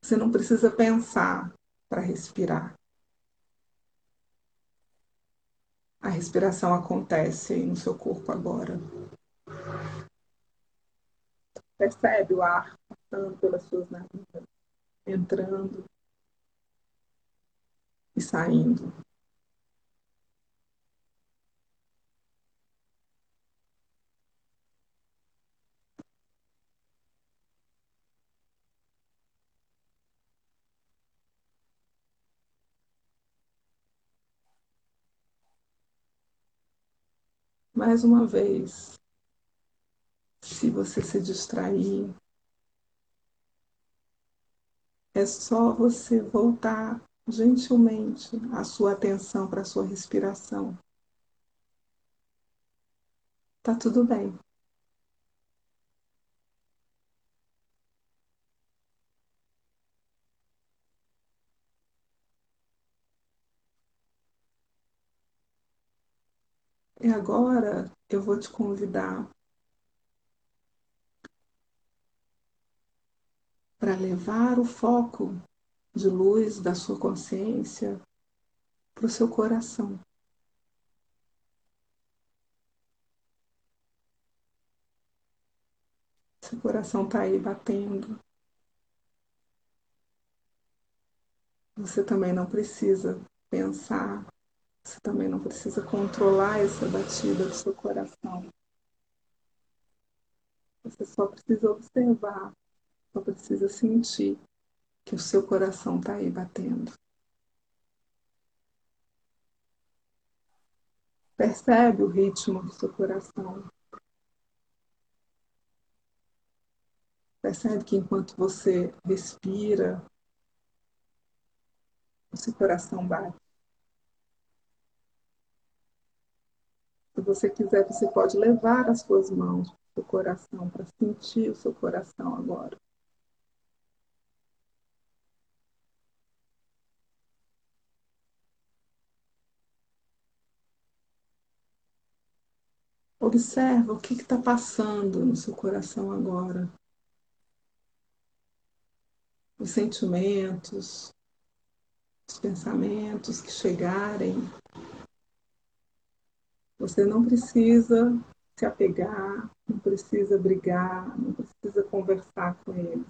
Você não precisa pensar para respirar. A respiração acontece no seu corpo agora. Percebe o ar passando pelas suas narinas, entrando e saindo. Mais uma vez, se você se distrair, é só você voltar gentilmente a sua atenção para a sua respiração. Tá tudo bem. E agora eu vou te convidar para levar o foco de luz da sua consciência para o seu coração. Seu coração está aí batendo. Você também não precisa pensar você também não precisa controlar essa batida do seu coração. Você só precisa observar, só precisa sentir que o seu coração está aí batendo. Percebe o ritmo do seu coração. Percebe que enquanto você respira, o seu coração bate. Você quiser, você pode levar as suas mãos para o coração, para sentir o seu coração agora. Observa o que está passando no seu coração agora. Os sentimentos, os pensamentos que chegarem. Você não precisa se apegar, não precisa brigar, não precisa conversar com eles.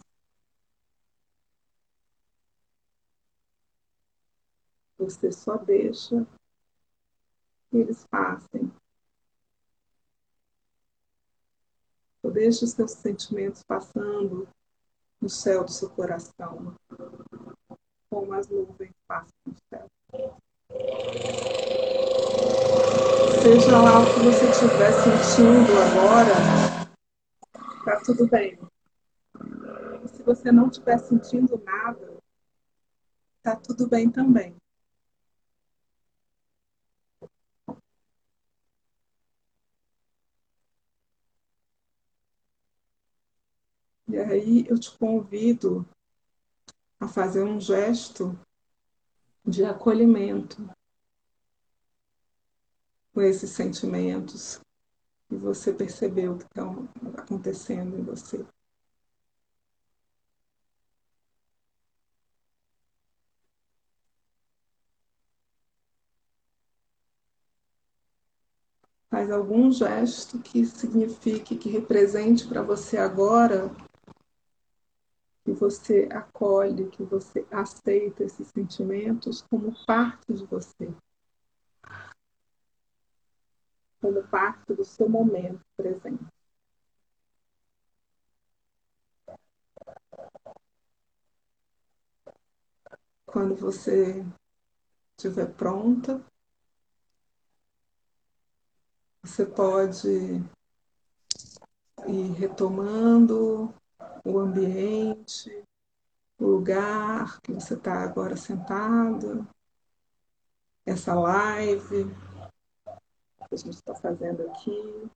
Você só deixa que eles passem. Só deixa os seus sentimentos passando no céu do seu coração, como as nuvens passam no céu. Seja lá o que você estiver sentindo agora, tá tudo bem. E se você não estiver sentindo nada, tá tudo bem também. E aí eu te convido a fazer um gesto de acolhimento com esses sentimentos que você percebeu que estão acontecendo em você. Faz algum gesto que signifique, que represente para você agora que você acolhe, que você aceita esses sentimentos como parte de você, como parte do seu momento presente. Quando você estiver pronta, você pode ir retomando o ambiente, o lugar que você está agora sentado, essa live que a gente está fazendo aqui,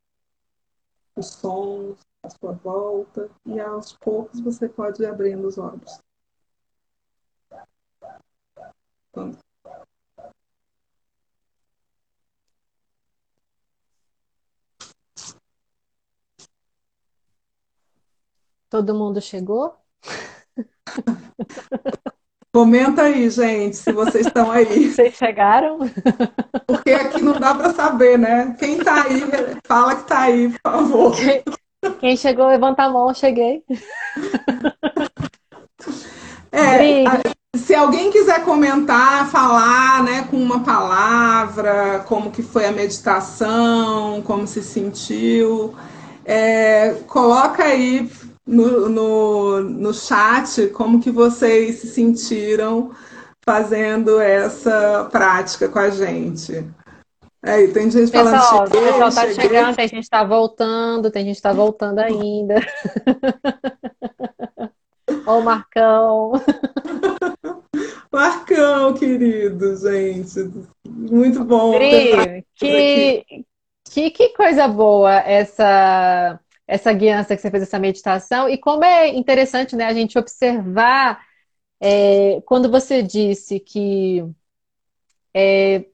os sons à sua volta, e aos poucos você pode ir abrindo os olhos. Quando Todo mundo chegou? Comenta aí, gente, se vocês estão aí. Vocês chegaram? Porque aqui não dá para saber, né? Quem está aí, fala que está aí, por favor. Quem, chegou, levanta a mão, cheguei. É, se alguém quiser comentar, falar, né, com uma palavra, como que foi a meditação, como se sentiu, é, coloca aí no, no, no chat como que vocês se sentiram fazendo essa prática com a gente. Aí, tem gente falando pessoal, cheguei, o pessoal tá cheguei. chegando, tem gente está voltando, tem gente está voltando ainda. Ó o Marcão. Marcão, querido, gente. Muito bom. Pri, que, que, que coisa boa essa essa guiança que você fez essa meditação e como é interessante né, a gente observar é, quando você disse que é,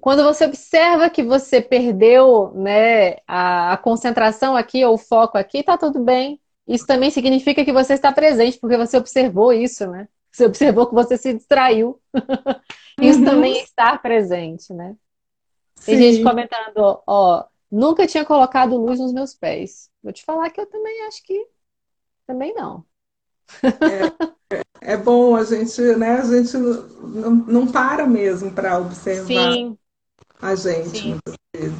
quando você observa que você perdeu né, a, a concentração aqui ou o foco aqui, tá tudo bem. Isso também significa que você está presente, porque você observou isso, né? Você observou que você se distraiu. isso uhum. também é estar presente, né? Tem Sim. gente comentando, ó, nunca tinha colocado luz nos meus pés. Vou te falar que eu também acho que também não. É, é bom a gente, né? A gente não, não para mesmo para observar Sim. a gente. Sim.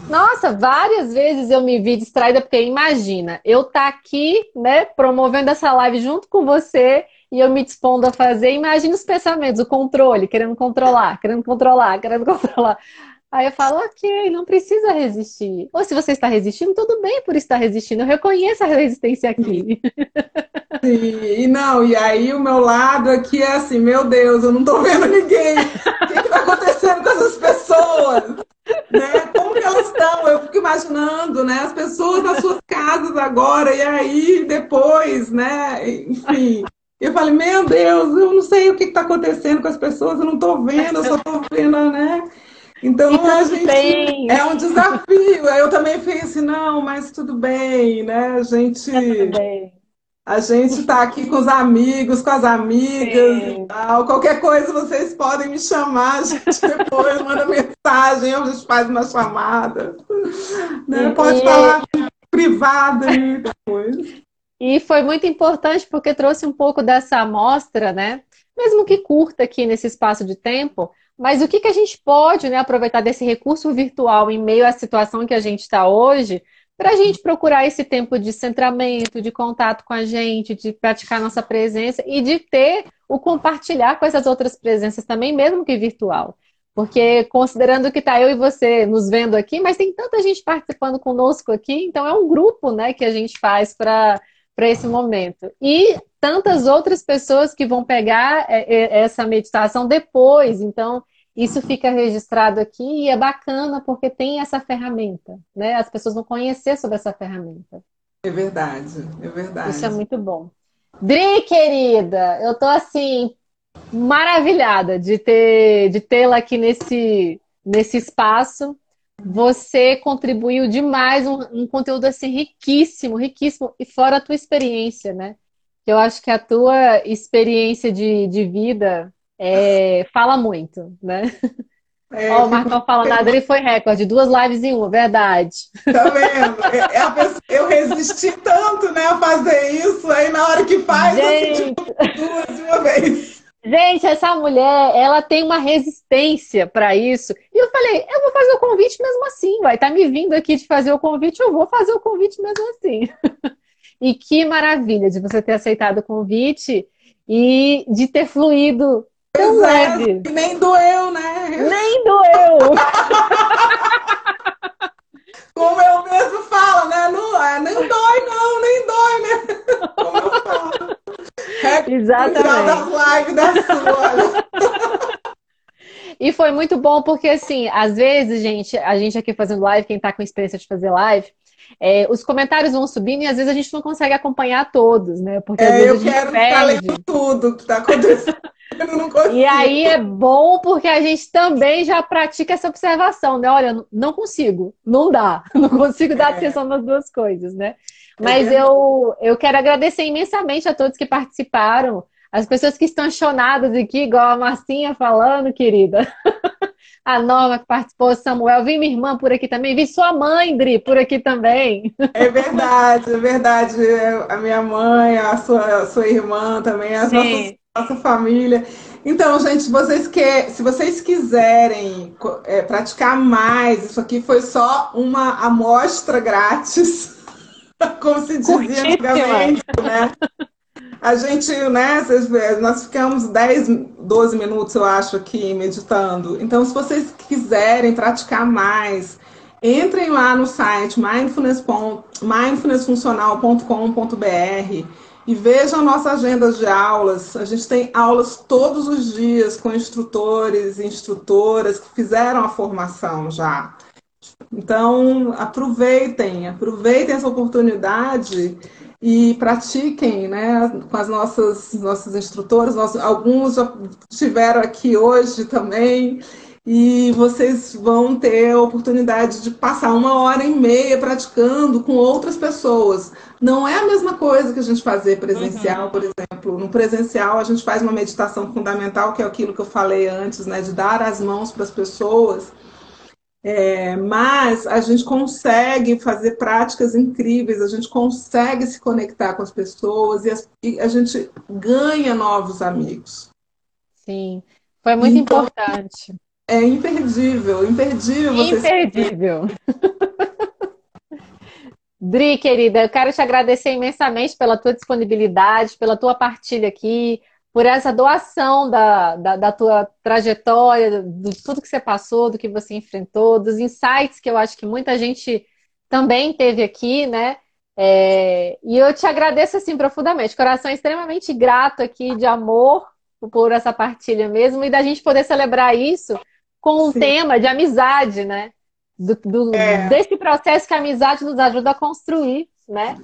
Nossa, várias vezes eu me vi distraída, porque imagina, eu tá aqui, né, promovendo essa live junto com você e eu me dispondo a fazer, imagina os pensamentos, o controle, querendo controlar, querendo controlar, querendo controlar. Aí eu falo, ok, não precisa resistir. Ou se você está resistindo, tudo bem por estar resistindo. Eu reconheço a resistência aqui. Sim, e não, e aí o meu lado aqui é assim, meu Deus, eu não estou vendo ninguém. O que está acontecendo com essas pessoas? Né? Como que elas estão? Eu fico imaginando, né? As pessoas nas suas casas agora, e aí depois, né? Enfim. Eu falei, meu Deus, eu não sei o que está acontecendo com as pessoas, eu não estou vendo, eu só estou vendo, né? Então a gente bem. é um desafio. Eu também fiz assim, não, mas tudo bem, né? A gente. É tudo bem. A gente está aqui com os amigos, com as amigas Sim. e tal. Qualquer coisa vocês podem me chamar, a gente depois manda mensagem, a gente faz uma chamada. Né? Pode e... falar privada depois. E foi muito importante porque trouxe um pouco dessa amostra, né? Mesmo que curta aqui nesse espaço de tempo, mas o que, que a gente pode né, aproveitar desse recurso virtual em meio à situação que a gente está hoje para a gente procurar esse tempo de centramento, de contato com a gente, de praticar nossa presença e de ter o compartilhar com essas outras presenças também, mesmo que virtual. Porque considerando que está eu e você nos vendo aqui, mas tem tanta gente participando conosco aqui, então é um grupo né, que a gente faz para esse momento. E tantas outras pessoas que vão pegar é, é, essa meditação depois. Então, isso fica registrado aqui e é bacana porque tem essa ferramenta, né? As pessoas vão conhecer sobre essa ferramenta. É verdade, é verdade. Isso é muito bom. Dri, querida, eu tô assim maravilhada de ter de tê-la aqui nesse nesse espaço. Você contribuiu demais um, um, conteúdo assim riquíssimo, riquíssimo e fora a tua experiência, né? Eu acho que a tua experiência de, de vida é, fala muito, né? É, Ó, o Marcão falando, a Adri foi recorde, duas lives em uma, verdade. Tá vendo? É, é eu resisti tanto, né, a fazer isso, aí na hora que faz, Gente... duas de uma vez. Gente, essa mulher, ela tem uma resistência para isso. E eu falei, eu vou fazer o convite mesmo assim, vai. Tá me vindo aqui de fazer o convite, eu vou fazer o convite mesmo assim. e que maravilha de você ter aceitado o convite e de ter fluído Tão leve. Nem doeu, né? Nem doeu. Como eu mesmo falo, né? Não, é, nem dói, não, nem dói, né? Como eu falo. É Exatamente. das lives da sua. E foi muito bom porque, assim, às vezes, gente, a gente aqui fazendo live, quem tá com experiência de fazer live, é, os comentários vão subindo e às vezes a gente não consegue acompanhar todos, né? Porque às é, vezes eu a gente quero perde. lendo tudo que tá acontecendo. E aí é bom porque a gente também já pratica essa observação, né? Olha, não consigo, não dá, não consigo dar é. atenção nas duas coisas, né? É Mas eu, eu quero agradecer imensamente a todos que participaram, as pessoas que estão chonadas aqui, igual a Marcinha falando, querida. a Norma que participou, Samuel, vi minha irmã por aqui também, vi sua mãe, Dri, por aqui também. É verdade, é verdade. A minha mãe, a sua, a sua irmã também, as nossas nossa família. Então, gente, vocês que, se vocês quiserem é, praticar mais, isso aqui foi só uma amostra grátis, como se dizia antigamente, né? A gente, né, nós ficamos 10, 12 minutos, eu acho, aqui meditando. Então, se vocês quiserem praticar mais, entrem lá no site mindfulnessfuncional.com.br e veja a nossa agenda de aulas. A gente tem aulas todos os dias com instrutores e instrutoras que fizeram a formação já. Então, aproveitem, aproveitem essa oportunidade e pratiquem né, com as nossas, nossas instrutoras. Nossos, alguns já estiveram aqui hoje também e vocês vão ter a oportunidade de passar uma hora e meia praticando com outras pessoas. Não é a mesma coisa que a gente fazer presencial, uhum. por exemplo. No presencial, a gente faz uma meditação fundamental, que é aquilo que eu falei antes, né, de dar as mãos para as pessoas. É, mas a gente consegue fazer práticas incríveis, a gente consegue se conectar com as pessoas e, as, e a gente ganha novos amigos. Sim, foi muito então, importante. É imperdível, imperdível. Imperdível. Dri, querida, eu quero te agradecer imensamente pela tua disponibilidade, pela tua partilha aqui, por essa doação da, da, da, tua trajetória, de tudo que você passou, do que você enfrentou, dos insights que eu acho que muita gente também teve aqui, né? É, e eu te agradeço assim profundamente, coração extremamente grato aqui de amor por essa partilha mesmo e da gente poder celebrar isso com um Sim. tema de amizade, né? Do, do é. Desse processo que a amizade nos ajuda a construir, né?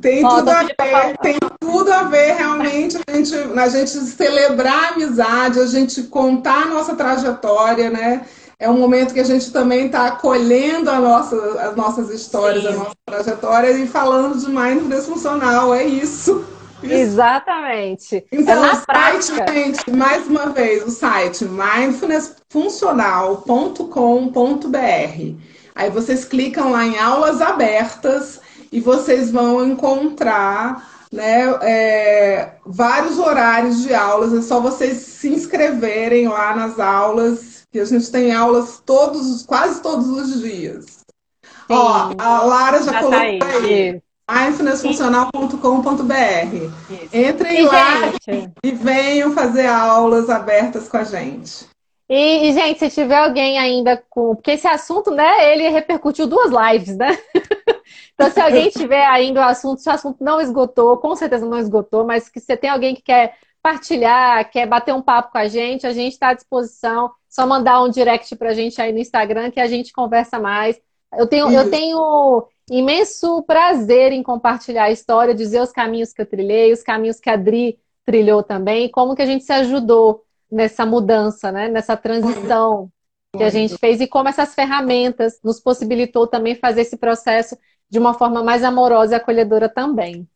Tem tudo a ver, tem tudo a ver realmente a gente, a gente celebrar a amizade, a gente contar a nossa trajetória, né? É um momento que a gente também está acolhendo nossa, as nossas histórias, Sim. a nossa trajetória e falando de mindfulness funcional. É isso. isso. Exatamente. Então, é o site, gente, mais uma vez, o site mindfulnessfuncional.com.br. Aí vocês clicam lá em aulas abertas e vocês vão encontrar né, é, vários horários de aulas. É só vocês se inscreverem lá nas aulas, que a gente tem aulas todos, quase todos os dias. Sim. Ó, a Lara já, já colocou tá aí. aí mindfulnessfuncional.com.br. Entrem e, lá gente... e venham fazer aulas abertas com a gente. E, e, gente, se tiver alguém ainda com. Porque esse assunto, né, ele repercutiu duas lives, né? Então, se alguém tiver ainda o assunto, se o assunto não esgotou, com certeza não esgotou, mas que você tem alguém que quer partilhar, quer bater um papo com a gente, a gente está à disposição. Só mandar um direct pra gente aí no Instagram que a gente conversa mais. Eu tenho, eu tenho imenso prazer em compartilhar a história, dizer os caminhos que eu trilhei, os caminhos que a Dri trilhou também, como que a gente se ajudou nessa mudança, né? nessa transição que a gente fez e como essas ferramentas nos possibilitou também fazer esse processo de uma forma mais amorosa e acolhedora também.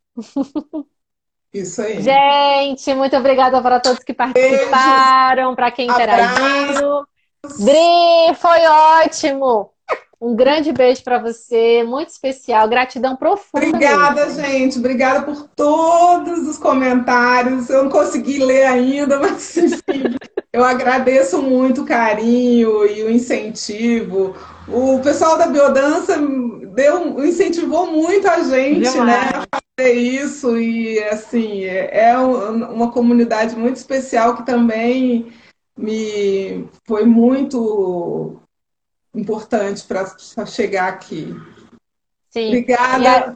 Isso aí. Gente, muito obrigada para todos que participaram, para quem interagiu. Dri, foi ótimo! Um grande beijo para você, muito especial, gratidão profunda. Obrigada, mesmo. gente. Obrigada por todos os comentários. Eu não consegui ler ainda, mas enfim, eu agradeço muito o carinho e o incentivo. O pessoal da biodança deu, incentivou muito a gente, né, a fazer isso e assim é, é uma comunidade muito especial que também me foi muito importante para chegar aqui. Sim. Obrigada.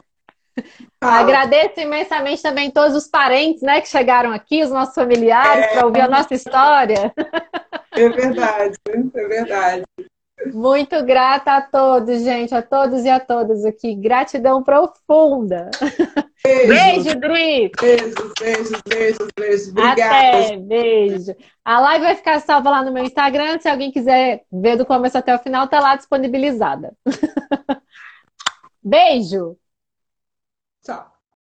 Agradeço imensamente também todos os parentes né, que chegaram aqui, os nossos familiares, é... para ouvir a nossa história. É verdade, é verdade. Muito grata a todos, gente, a todos e a todas aqui. Gratidão profunda. Beijo, beijo Dri. Beijos, beijos, beijos, beijos. Obrigada. Até, beijo. A live vai ficar salva lá no meu Instagram. Se alguém quiser ver do começo até o final, tá lá disponibilizada. beijo. Tchau.